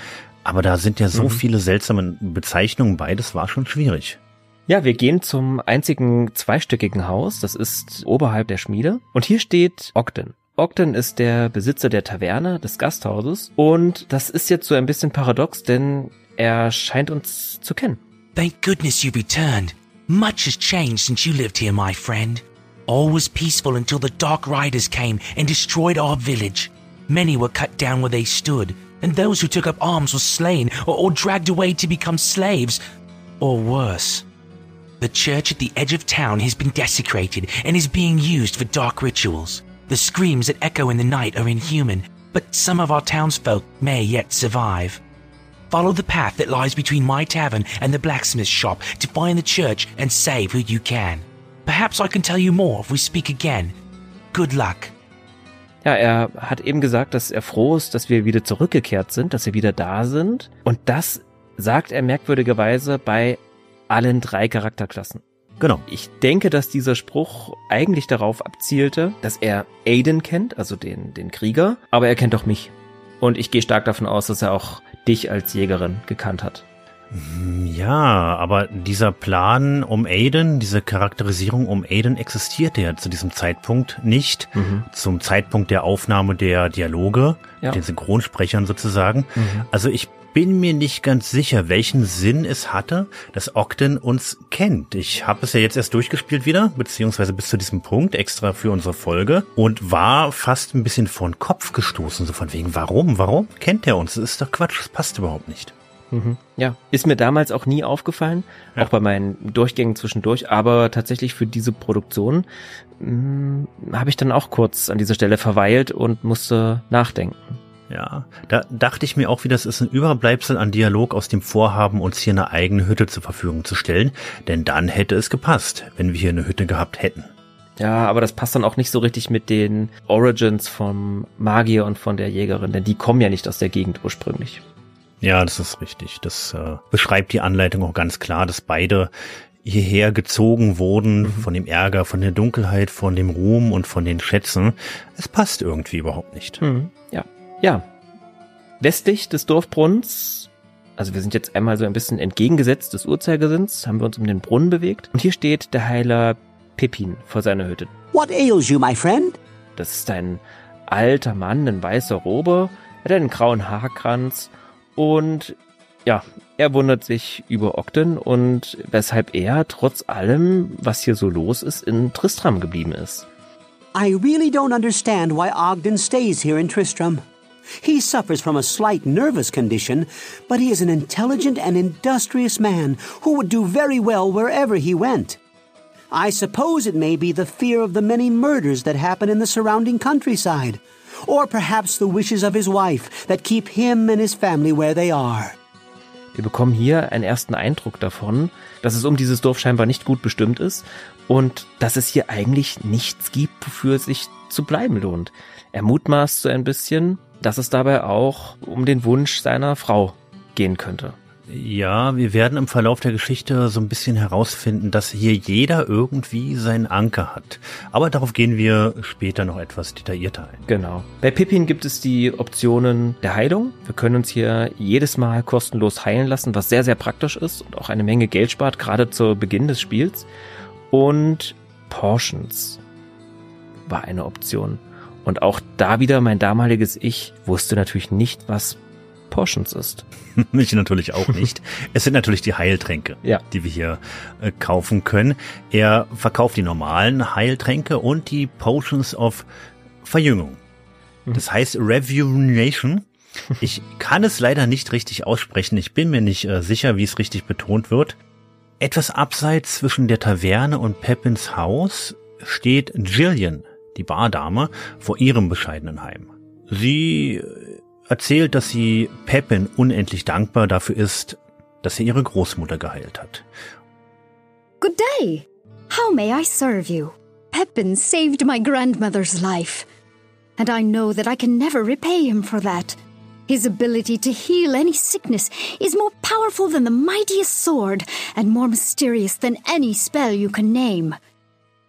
Aber da sind ja so viele seltsame Bezeichnungen bei, das war schon schwierig. Ja, wir gehen zum einzigen zweistöckigen Haus. Das ist oberhalb der Schmiede. Und hier steht Ogden. Ogden ist der Besitzer der Taverne, des Gasthauses. Und das ist jetzt so ein bisschen paradox, denn er scheint uns zu kennen. Thank goodness you returned. Much has changed since you lived here, my friend. All was peaceful until the Dark Riders came and destroyed our village. Many were cut down where they stood, and those who took up arms were slain or, or dragged away to become slaves, or worse. The church at the edge of town has been desecrated and is being used for dark rituals. The screams that echo in the night are inhuman, but some of our townsfolk may yet survive. Follow the path that lies between my tavern and the blacksmith's shop to find the church and save who you can. Perhaps I can tell you more if we speak again. Good luck. Ja, er hat eben gesagt, dass er froh ist, dass wir wieder zurückgekehrt sind, dass wir wieder da sind. Und das sagt er merkwürdigerweise bei allen drei Charakterklassen. Genau. Ich denke, dass dieser Spruch eigentlich darauf abzielte, dass er Aiden kennt, also den, den Krieger, aber er kennt auch mich. Und ich gehe stark davon aus, dass er auch dich als Jägerin gekannt hat. Ja, aber dieser Plan um Aiden, diese Charakterisierung um Aiden existierte ja zu diesem Zeitpunkt nicht. Mhm. Zum Zeitpunkt der Aufnahme der Dialoge, ja. den Synchronsprechern sozusagen. Mhm. Also ich bin mir nicht ganz sicher, welchen Sinn es hatte, dass Ogden uns kennt. Ich habe es ja jetzt erst durchgespielt wieder, beziehungsweise bis zu diesem Punkt extra für unsere Folge und war fast ein bisschen vor den Kopf gestoßen, so von wegen, warum, warum kennt er uns? Das ist doch Quatsch, das passt überhaupt nicht. Mhm. Ja, ist mir damals auch nie aufgefallen, ja. auch bei meinen Durchgängen zwischendurch, aber tatsächlich für diese Produktion hm, habe ich dann auch kurz an dieser Stelle verweilt und musste nachdenken. Ja, da dachte ich mir auch wieder, das ist ein Überbleibsel an Dialog aus dem Vorhaben, uns hier eine eigene Hütte zur Verfügung zu stellen, denn dann hätte es gepasst, wenn wir hier eine Hütte gehabt hätten. Ja, aber das passt dann auch nicht so richtig mit den Origins vom Magier und von der Jägerin, denn die kommen ja nicht aus der Gegend ursprünglich. Ja, das ist richtig. Das äh, beschreibt die Anleitung auch ganz klar, dass beide hierher gezogen wurden mhm. von dem Ärger, von der Dunkelheit, von dem Ruhm und von den Schätzen. Es passt irgendwie überhaupt nicht. Mhm. Ja. Ja. Westlich des Dorfbrunnens, also wir sind jetzt einmal so ein bisschen entgegengesetzt des Uhrzeigersinns, haben wir uns um den Brunnen bewegt. Und hier steht der Heiler Pippin vor seiner Hütte. What ails you, my friend? Das ist ein alter Mann in weißer Robe, er hat einen grauen Haarkranz und ja, er wundert sich über Ogden und weshalb er trotz allem, was hier so los ist, in Tristram geblieben ist. I really don't understand why Ogden stays here in Tristram. He suffers from a slight nervous condition, but he is an intelligent and industrious man who would do very well wherever he went. I suppose it may be the fear of the many murders that happen in the surrounding countryside, or perhaps the wishes of his wife that keep him and his family where they are. Wir bekommen hier einen ersten Eindruck davon, dass es um dieses Dorf scheinbar nicht gut bestimmt ist und dass es hier eigentlich nichts gibt, wofür es sich zu bleiben lohnt. Er mutmaßt so ein bisschen, dass es dabei auch um den Wunsch seiner Frau gehen könnte. Ja, wir werden im Verlauf der Geschichte so ein bisschen herausfinden, dass hier jeder irgendwie seinen Anker hat. Aber darauf gehen wir später noch etwas detaillierter ein. Genau. Bei Pippin gibt es die Optionen der Heilung. Wir können uns hier jedes Mal kostenlos heilen lassen, was sehr, sehr praktisch ist und auch eine Menge Geld spart, gerade zu Beginn des Spiels. Und Portions war eine Option. Und auch da wieder mein damaliges Ich wusste natürlich nicht, was Portions ist. ich natürlich auch nicht. es sind natürlich die Heiltränke, ja. die wir hier äh, kaufen können. Er verkauft die normalen Heiltränke und die Potions of Verjüngung. Mhm. Das heißt Rejuvenation. Ich kann es leider nicht richtig aussprechen. Ich bin mir nicht äh, sicher, wie es richtig betont wird. Etwas abseits zwischen der Taverne und Pepins Haus steht Jillian, die Bardame, vor ihrem bescheidenen Heim. Sie erzählt, dass sie Pepin unendlich dankbar dafür ist, dass er ihre Großmutter geheilt hat. Good day. How may I serve you? Pepin saved my grandmother's life, and I know that I can never repay him for that. His ability to heal any sickness is more powerful than the mightiest sword and more mysterious than any spell you can name.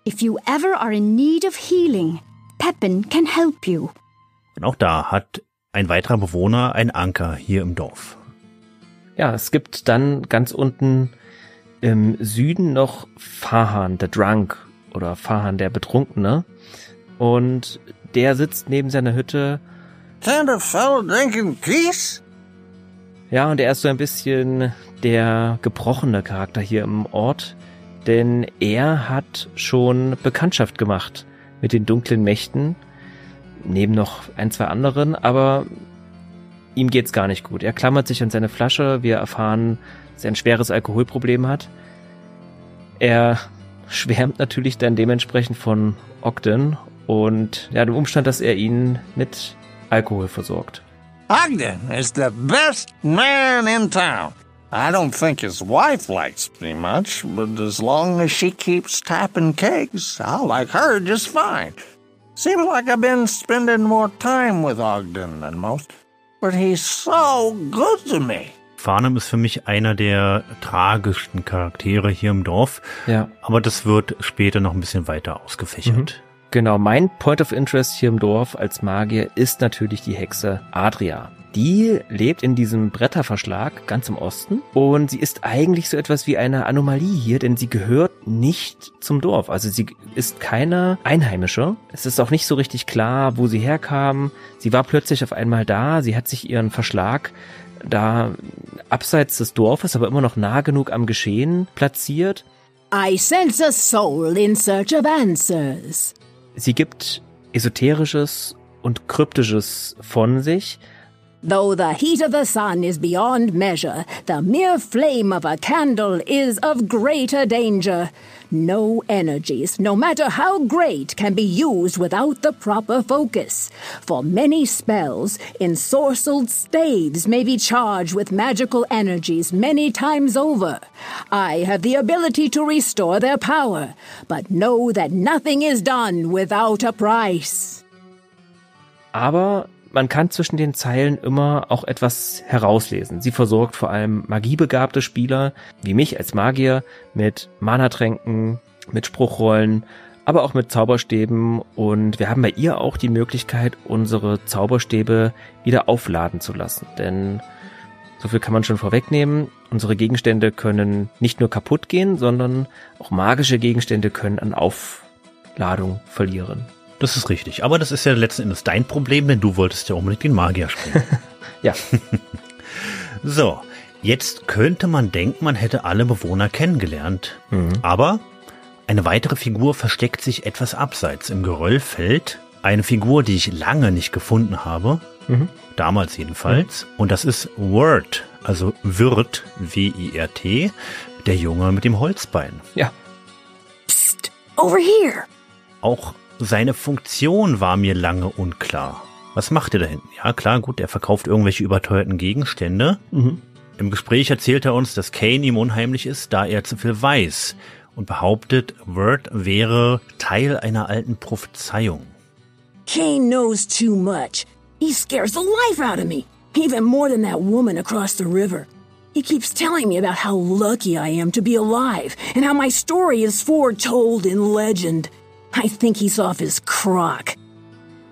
If you ever are in need of healing, Pepin can help you. Und auch da hat ein weiterer Bewohner ein Anker hier im Dorf. Ja, es gibt dann ganz unten im Süden noch Fahan, der Drunk oder Fahan, der Betrunkene. Und der sitzt neben seiner Hütte. Can't a fellow drink in peace? Ja, und er ist so ein bisschen der gebrochene Charakter hier im Ort, denn er hat schon Bekanntschaft gemacht mit den dunklen Mächten, neben noch ein, zwei anderen, aber ihm geht's gar nicht gut. Er klammert sich an seine Flasche, wir erfahren, dass er ein schweres Alkoholproblem hat. Er schwärmt natürlich dann dementsprechend von Ogden und ja, dem Umstand, dass er ihn mit Alkohol versorgt. Ogden is the best man in town. I don't think his wife likes me much, but as long as she keeps tapping kegs, I'll like her just fine. Seems like I've been spending more time with Ogden than most, but he's so good to me. Farnham ist für mich einer der tragischsten Charaktere hier im Dorf. Ja. Aber das wird später noch ein bisschen weiter ausgefächert. Genau, mein Point of Interest hier im Dorf als Magier ist natürlich die Hexe Adria. Die lebt in diesem Bretterverschlag ganz im Osten und sie ist eigentlich so etwas wie eine Anomalie hier, denn sie gehört nicht zum Dorf. Also sie ist keine Einheimische. Es ist auch nicht so richtig klar, wo sie herkam. Sie war plötzlich auf einmal da. Sie hat sich ihren Verschlag da abseits des Dorfes, aber immer noch nah genug am Geschehen platziert. I sense a soul in search of answers. Sie gibt esoterisches und kryptisches von sich. Though the heat of the sun is beyond measure, the mere flame of a candle is of greater danger. No energies, no matter how great, can be used without the proper focus. For many spells, ensorcelled staves may be charged with magical energies many times over. I have the ability to restore their power, but know that nothing is done without a price. Aber man kann zwischen den Zeilen immer auch etwas herauslesen. Sie versorgt vor allem magiebegabte Spieler wie mich als Magier mit Mana-Tränken, mit Spruchrollen, aber auch mit Zauberstäben und wir haben bei ihr auch die Möglichkeit, unsere Zauberstäbe wieder aufladen zu lassen. Denn so viel kann man schon vorwegnehmen. Unsere Gegenstände können nicht nur kaputt gehen, sondern auch magische Gegenstände können an Aufladung verlieren. Das ist richtig. Aber das ist ja letzten Endes dein Problem, denn du wolltest ja unbedingt den Magier spielen. ja. so, jetzt könnte man denken, man hätte alle Bewohner kennengelernt. Mhm. Aber eine weitere Figur versteckt sich etwas abseits im Geröllfeld. Eine Figur, die ich lange nicht gefunden habe. Mhm. Damals jedenfalls. Mhm. Und das ist Word, also Wirt, W-I-R-T, der Junge mit dem Holzbein. Ja. Psst, over here. Auch seine Funktion war mir lange unklar. Was macht er da hinten? Ja, klar, gut, er verkauft irgendwelche überteuerten Gegenstände. Mhm. Im Gespräch erzählt er uns, dass Kane ihm unheimlich ist, da er zu viel weiß und behauptet, Word wäre Teil einer alten Prophezeiung. Kane knows too much. He scares the life out of me, even more than that woman across the river. He keeps telling me about how lucky I am to be alive and how my story is foretold in legend. I think he's off his crock.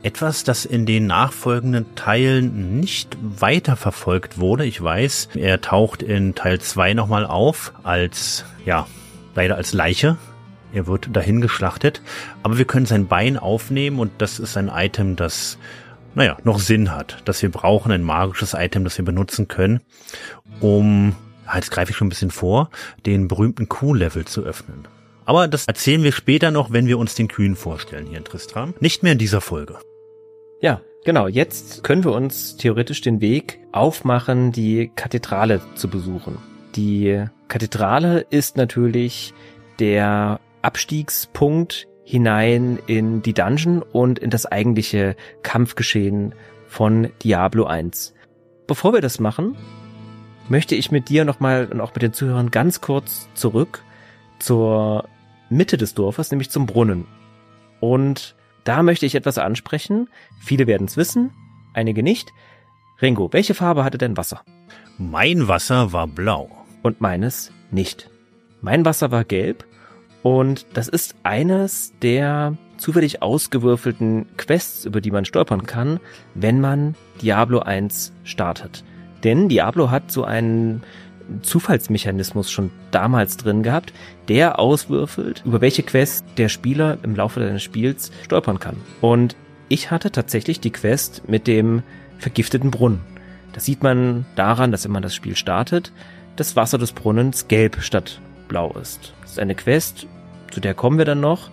Etwas, das in den nachfolgenden Teilen nicht weiter verfolgt wurde. Ich weiß, er taucht in Teil 2 nochmal auf als, ja, leider als Leiche. Er wird dahin geschlachtet. Aber wir können sein Bein aufnehmen und das ist ein Item, das, naja, noch Sinn hat. Dass wir brauchen ein magisches Item, das wir benutzen können, um, jetzt greife ich schon ein bisschen vor, den berühmten Q-Level zu öffnen. Aber das erzählen wir später noch, wenn wir uns den Kühen vorstellen hier in Tristram. Nicht mehr in dieser Folge. Ja, genau. Jetzt können wir uns theoretisch den Weg aufmachen, die Kathedrale zu besuchen. Die Kathedrale ist natürlich der Abstiegspunkt hinein in die Dungeon und in das eigentliche Kampfgeschehen von Diablo 1. Bevor wir das machen, möchte ich mit dir nochmal und auch mit den Zuhörern ganz kurz zurück zur Mitte des Dorfes, nämlich zum Brunnen. Und da möchte ich etwas ansprechen. Viele werden es wissen, einige nicht. Ringo, welche Farbe hatte dein Wasser? Mein Wasser war blau. Und meines nicht. Mein Wasser war gelb und das ist eines der zufällig ausgewürfelten Quests, über die man stolpern kann, wenn man Diablo 1 startet. Denn Diablo hat so einen Zufallsmechanismus schon damals drin gehabt, der auswürfelt, über welche Quest der Spieler im Laufe seines Spiels stolpern kann. Und ich hatte tatsächlich die Quest mit dem vergifteten Brunnen. Das sieht man daran, dass wenn man das Spiel startet, das Wasser des Brunnens gelb statt blau ist. Das ist eine Quest, zu der kommen wir dann noch,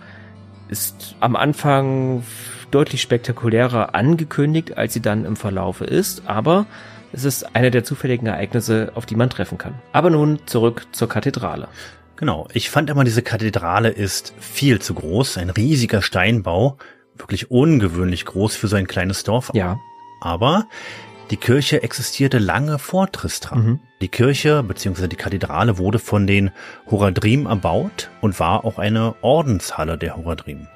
ist am Anfang deutlich spektakulärer angekündigt, als sie dann im Verlaufe ist, aber es ist eine der zufälligen Ereignisse, auf die man treffen kann. Aber nun zurück zur Kathedrale. Genau, ich fand immer, diese Kathedrale ist viel zu groß, ein riesiger Steinbau, wirklich ungewöhnlich groß für so ein kleines Dorf. Ja. Aber die Kirche existierte lange vor Tristram. Mhm. Die Kirche bzw. die Kathedrale wurde von den Horadrim erbaut und war auch eine Ordenshalle der Horadrim.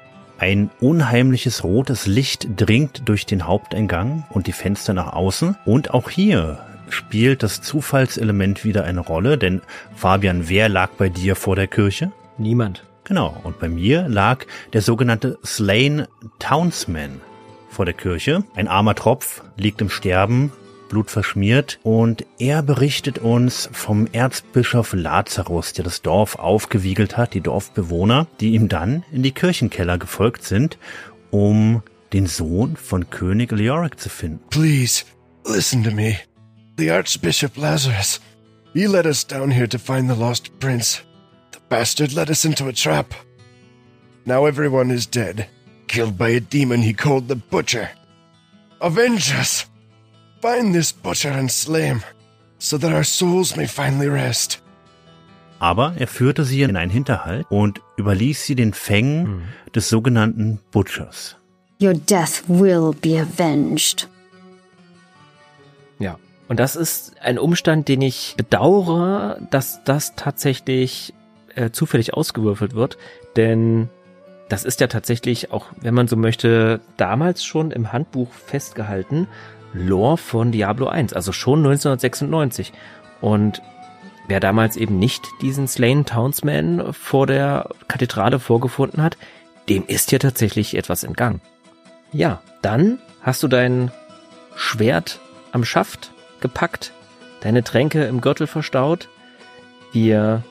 Ein unheimliches rotes Licht dringt durch den Haupteingang und die Fenster nach außen. Und auch hier spielt das Zufallselement wieder eine Rolle, denn Fabian, wer lag bei dir vor der Kirche? Niemand. Genau, und bei mir lag der sogenannte Slain Townsman vor der Kirche. Ein armer Tropf liegt im Sterben, Blut verschmiert, und er berichtet uns vom Erzbischof Lazarus, der das Dorf aufgewiegelt hat, die Dorfbewohner, die ihm dann in die Kirchenkeller gefolgt sind, um den Sohn von König Leoric zu finden. Please, listen to me. The Archbishop Lazarus. He led us down here to find the lost prince. The bastard led us into a trap. Now everyone is dead, killed by a demon he called the Butcher. Avenge us! Find this Butcher and slay him, so that our souls may finally rest. Aber er führte sie in einen Hinterhalt und überließ sie den Fängen mhm. des sogenannten Butchers. Your death will be avenged. Ja, und das ist ein Umstand, den ich bedauere, dass das tatsächlich äh, zufällig ausgewürfelt wird, denn das ist ja tatsächlich auch, wenn man so möchte, damals schon im Handbuch festgehalten, Lore von Diablo 1, also schon 1996. Und wer damals eben nicht diesen Slain Townsman vor der Kathedrale vorgefunden hat, dem ist hier tatsächlich etwas entgangen. Ja, dann hast du dein Schwert am Schaft gepackt, deine Tränke im Gürtel verstaut. Wir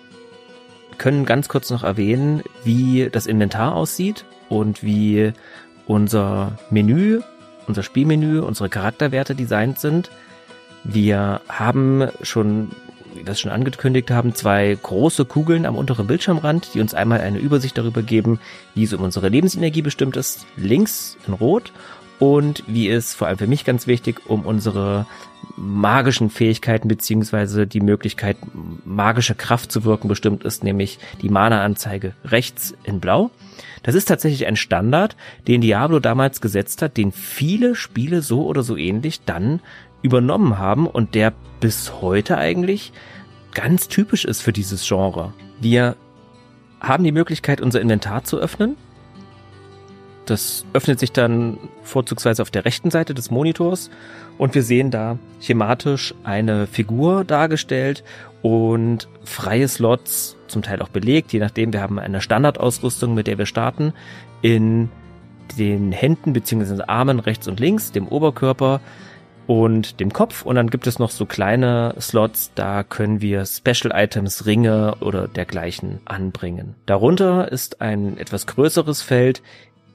können ganz kurz noch erwähnen, wie das Inventar aussieht und wie unser Menü, unser Spielmenü, unsere Charakterwerte designt sind. Wir haben schon, wie wir es schon angekündigt haben, zwei große Kugeln am unteren Bildschirmrand, die uns einmal eine Übersicht darüber geben, wie es um unsere Lebensenergie bestimmt ist, links in Rot und wie es vor allem für mich ganz wichtig um unsere magischen Fähigkeiten beziehungsweise die Möglichkeit, magische Kraft zu wirken bestimmt ist, nämlich die Mana-Anzeige rechts in Blau. Das ist tatsächlich ein Standard, den Diablo damals gesetzt hat, den viele Spiele so oder so ähnlich dann übernommen haben und der bis heute eigentlich ganz typisch ist für dieses Genre. Wir haben die Möglichkeit, unser Inventar zu öffnen das öffnet sich dann vorzugsweise auf der rechten Seite des Monitors und wir sehen da schematisch eine Figur dargestellt und freie Slots, zum Teil auch belegt, je nachdem, wir haben eine Standardausrüstung, mit der wir starten, in den Händen bzw. Armen rechts und links, dem Oberkörper und dem Kopf und dann gibt es noch so kleine Slots, da können wir Special Items, Ringe oder dergleichen anbringen. Darunter ist ein etwas größeres Feld,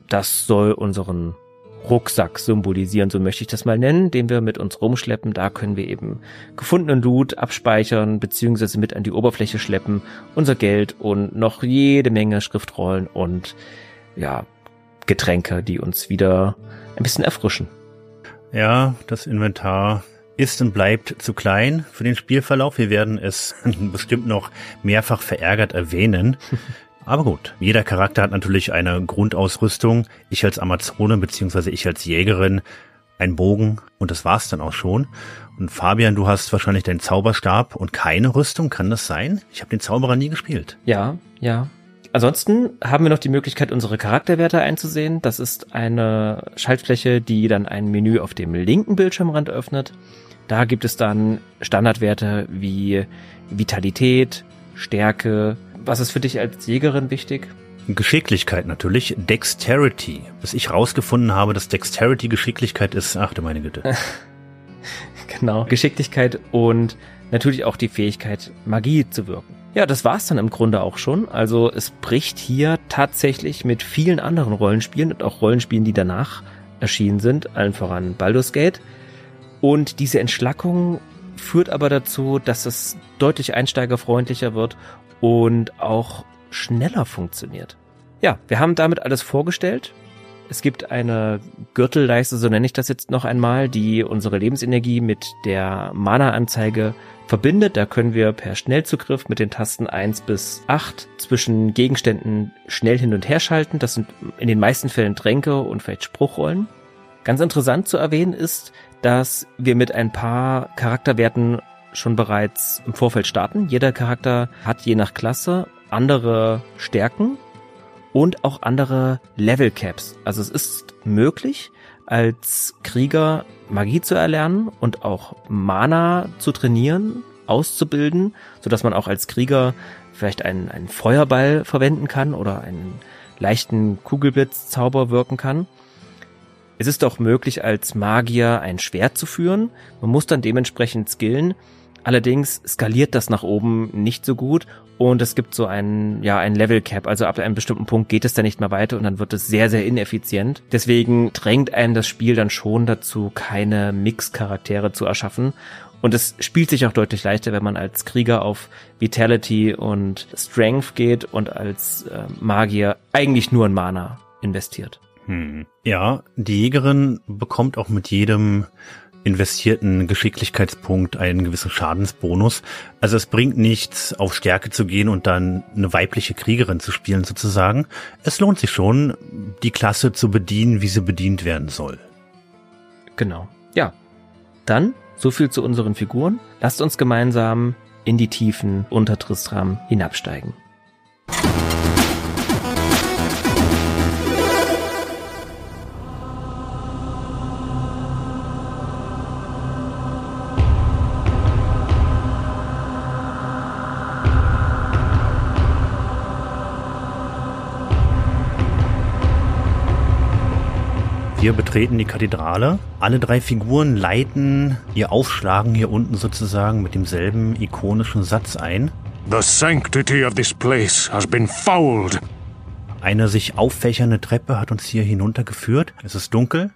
das soll unseren Rucksack symbolisieren, so möchte ich das mal nennen, den wir mit uns rumschleppen. Da können wir eben gefundenen Loot abspeichern, beziehungsweise mit an die Oberfläche schleppen, unser Geld und noch jede Menge Schriftrollen und ja, Getränke, die uns wieder ein bisschen erfrischen. Ja, das Inventar ist und bleibt zu klein für den Spielverlauf. Wir werden es bestimmt noch mehrfach verärgert erwähnen. Aber gut, jeder Charakter hat natürlich eine Grundausrüstung. Ich als Amazone beziehungsweise ich als Jägerin ein Bogen und das war's dann auch schon. Und Fabian, du hast wahrscheinlich deinen Zauberstab und keine Rüstung, kann das sein? Ich habe den Zauberer nie gespielt. Ja, ja. Ansonsten haben wir noch die Möglichkeit, unsere Charakterwerte einzusehen. Das ist eine Schaltfläche, die dann ein Menü auf dem linken Bildschirmrand öffnet. Da gibt es dann Standardwerte wie Vitalität, Stärke, was ist für dich als Jägerin wichtig? Geschicklichkeit natürlich, Dexterity. Bis ich rausgefunden habe, dass Dexterity Geschicklichkeit ist, ach du meine Güte. genau, Geschicklichkeit und natürlich auch die Fähigkeit, Magie zu wirken. Ja, das war's dann im Grunde auch schon. Also es bricht hier tatsächlich mit vielen anderen Rollenspielen und auch Rollenspielen, die danach erschienen sind, allen voran Baldur's Gate. Und diese Entschlackung führt aber dazu, dass es deutlich einsteigerfreundlicher wird und auch schneller funktioniert. Ja, wir haben damit alles vorgestellt. Es gibt eine Gürtelleiste, so nenne ich das jetzt noch einmal, die unsere Lebensenergie mit der Mana-Anzeige verbindet. Da können wir per Schnellzugriff mit den Tasten 1 bis 8 zwischen Gegenständen schnell hin und her schalten. Das sind in den meisten Fällen Tränke und vielleicht Spruchrollen. Ganz interessant zu erwähnen ist, dass wir mit ein paar Charakterwerten schon bereits im Vorfeld starten. Jeder Charakter hat je nach Klasse andere Stärken und auch andere Level Caps. Also es ist möglich, als Krieger Magie zu erlernen und auch Mana zu trainieren auszubilden, sodass man auch als Krieger vielleicht einen, einen Feuerball verwenden kann oder einen leichten Kugelblitzzauber wirken kann. Es ist auch möglich, als Magier ein Schwert zu führen. Man muss dann dementsprechend skillen. Allerdings skaliert das nach oben nicht so gut und es gibt so ein, ja, ein Level Cap. Also ab einem bestimmten Punkt geht es dann nicht mehr weiter und dann wird es sehr, sehr ineffizient. Deswegen drängt einen das Spiel dann schon dazu, keine Mix-Charaktere zu erschaffen. Und es spielt sich auch deutlich leichter, wenn man als Krieger auf Vitality und Strength geht und als äh, Magier eigentlich nur in Mana investiert. Hm. Ja, die Jägerin bekommt auch mit jedem investierten Geschicklichkeitspunkt einen gewissen Schadensbonus. Also es bringt nichts, auf Stärke zu gehen und dann eine weibliche Kriegerin zu spielen sozusagen. Es lohnt sich schon, die Klasse zu bedienen, wie sie bedient werden soll. Genau. Ja. Dann so viel zu unseren Figuren. Lasst uns gemeinsam in die Tiefen unter Tristram hinabsteigen. Wir betreten die Kathedrale. Alle drei Figuren leiten ihr Aufschlagen hier unten sozusagen mit demselben ikonischen Satz ein. The sanctity of this place has been fouled. Eine sich auffächernde Treppe hat uns hier hinuntergeführt. Es ist dunkel,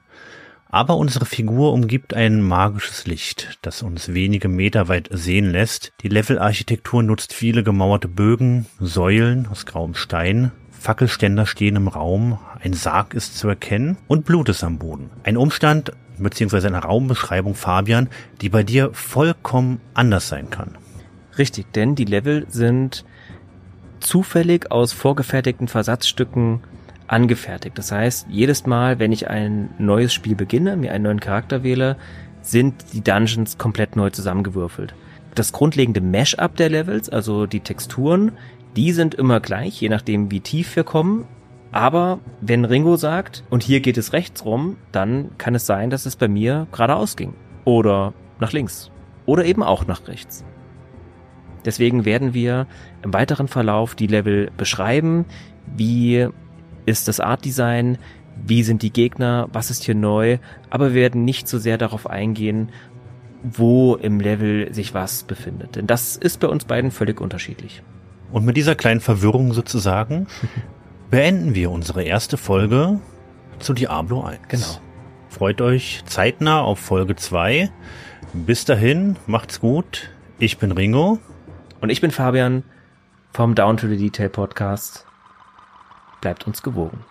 aber unsere Figur umgibt ein magisches Licht, das uns wenige Meter weit sehen lässt. Die Levelarchitektur nutzt viele gemauerte Bögen, Säulen aus grauem Stein, Fackelständer stehen im Raum, ein Sarg ist zu erkennen und Blut ist am Boden. Ein Umstand beziehungsweise eine Raumbeschreibung, Fabian, die bei dir vollkommen anders sein kann. Richtig, denn die Level sind zufällig aus vorgefertigten Versatzstücken angefertigt. Das heißt, jedes Mal, wenn ich ein neues Spiel beginne, mir einen neuen Charakter wähle, sind die Dungeons komplett neu zusammengewürfelt. Das grundlegende Mesh-up der Levels, also die Texturen, die sind immer gleich, je nachdem wie tief wir kommen. Aber wenn Ringo sagt, und hier geht es rechts rum, dann kann es sein, dass es bei mir geradeaus ging. Oder nach links. Oder eben auch nach rechts. Deswegen werden wir im weiteren Verlauf die Level beschreiben. Wie ist das Art Design? Wie sind die Gegner? Was ist hier neu? Aber wir werden nicht so sehr darauf eingehen, wo im Level sich was befindet. Denn das ist bei uns beiden völlig unterschiedlich. Und mit dieser kleinen Verwirrung sozusagen beenden wir unsere erste Folge zu Diablo 1. Genau. Freut euch zeitnah auf Folge 2. Bis dahin, macht's gut. Ich bin Ringo. Und ich bin Fabian vom Down to the Detail Podcast. Bleibt uns gewogen.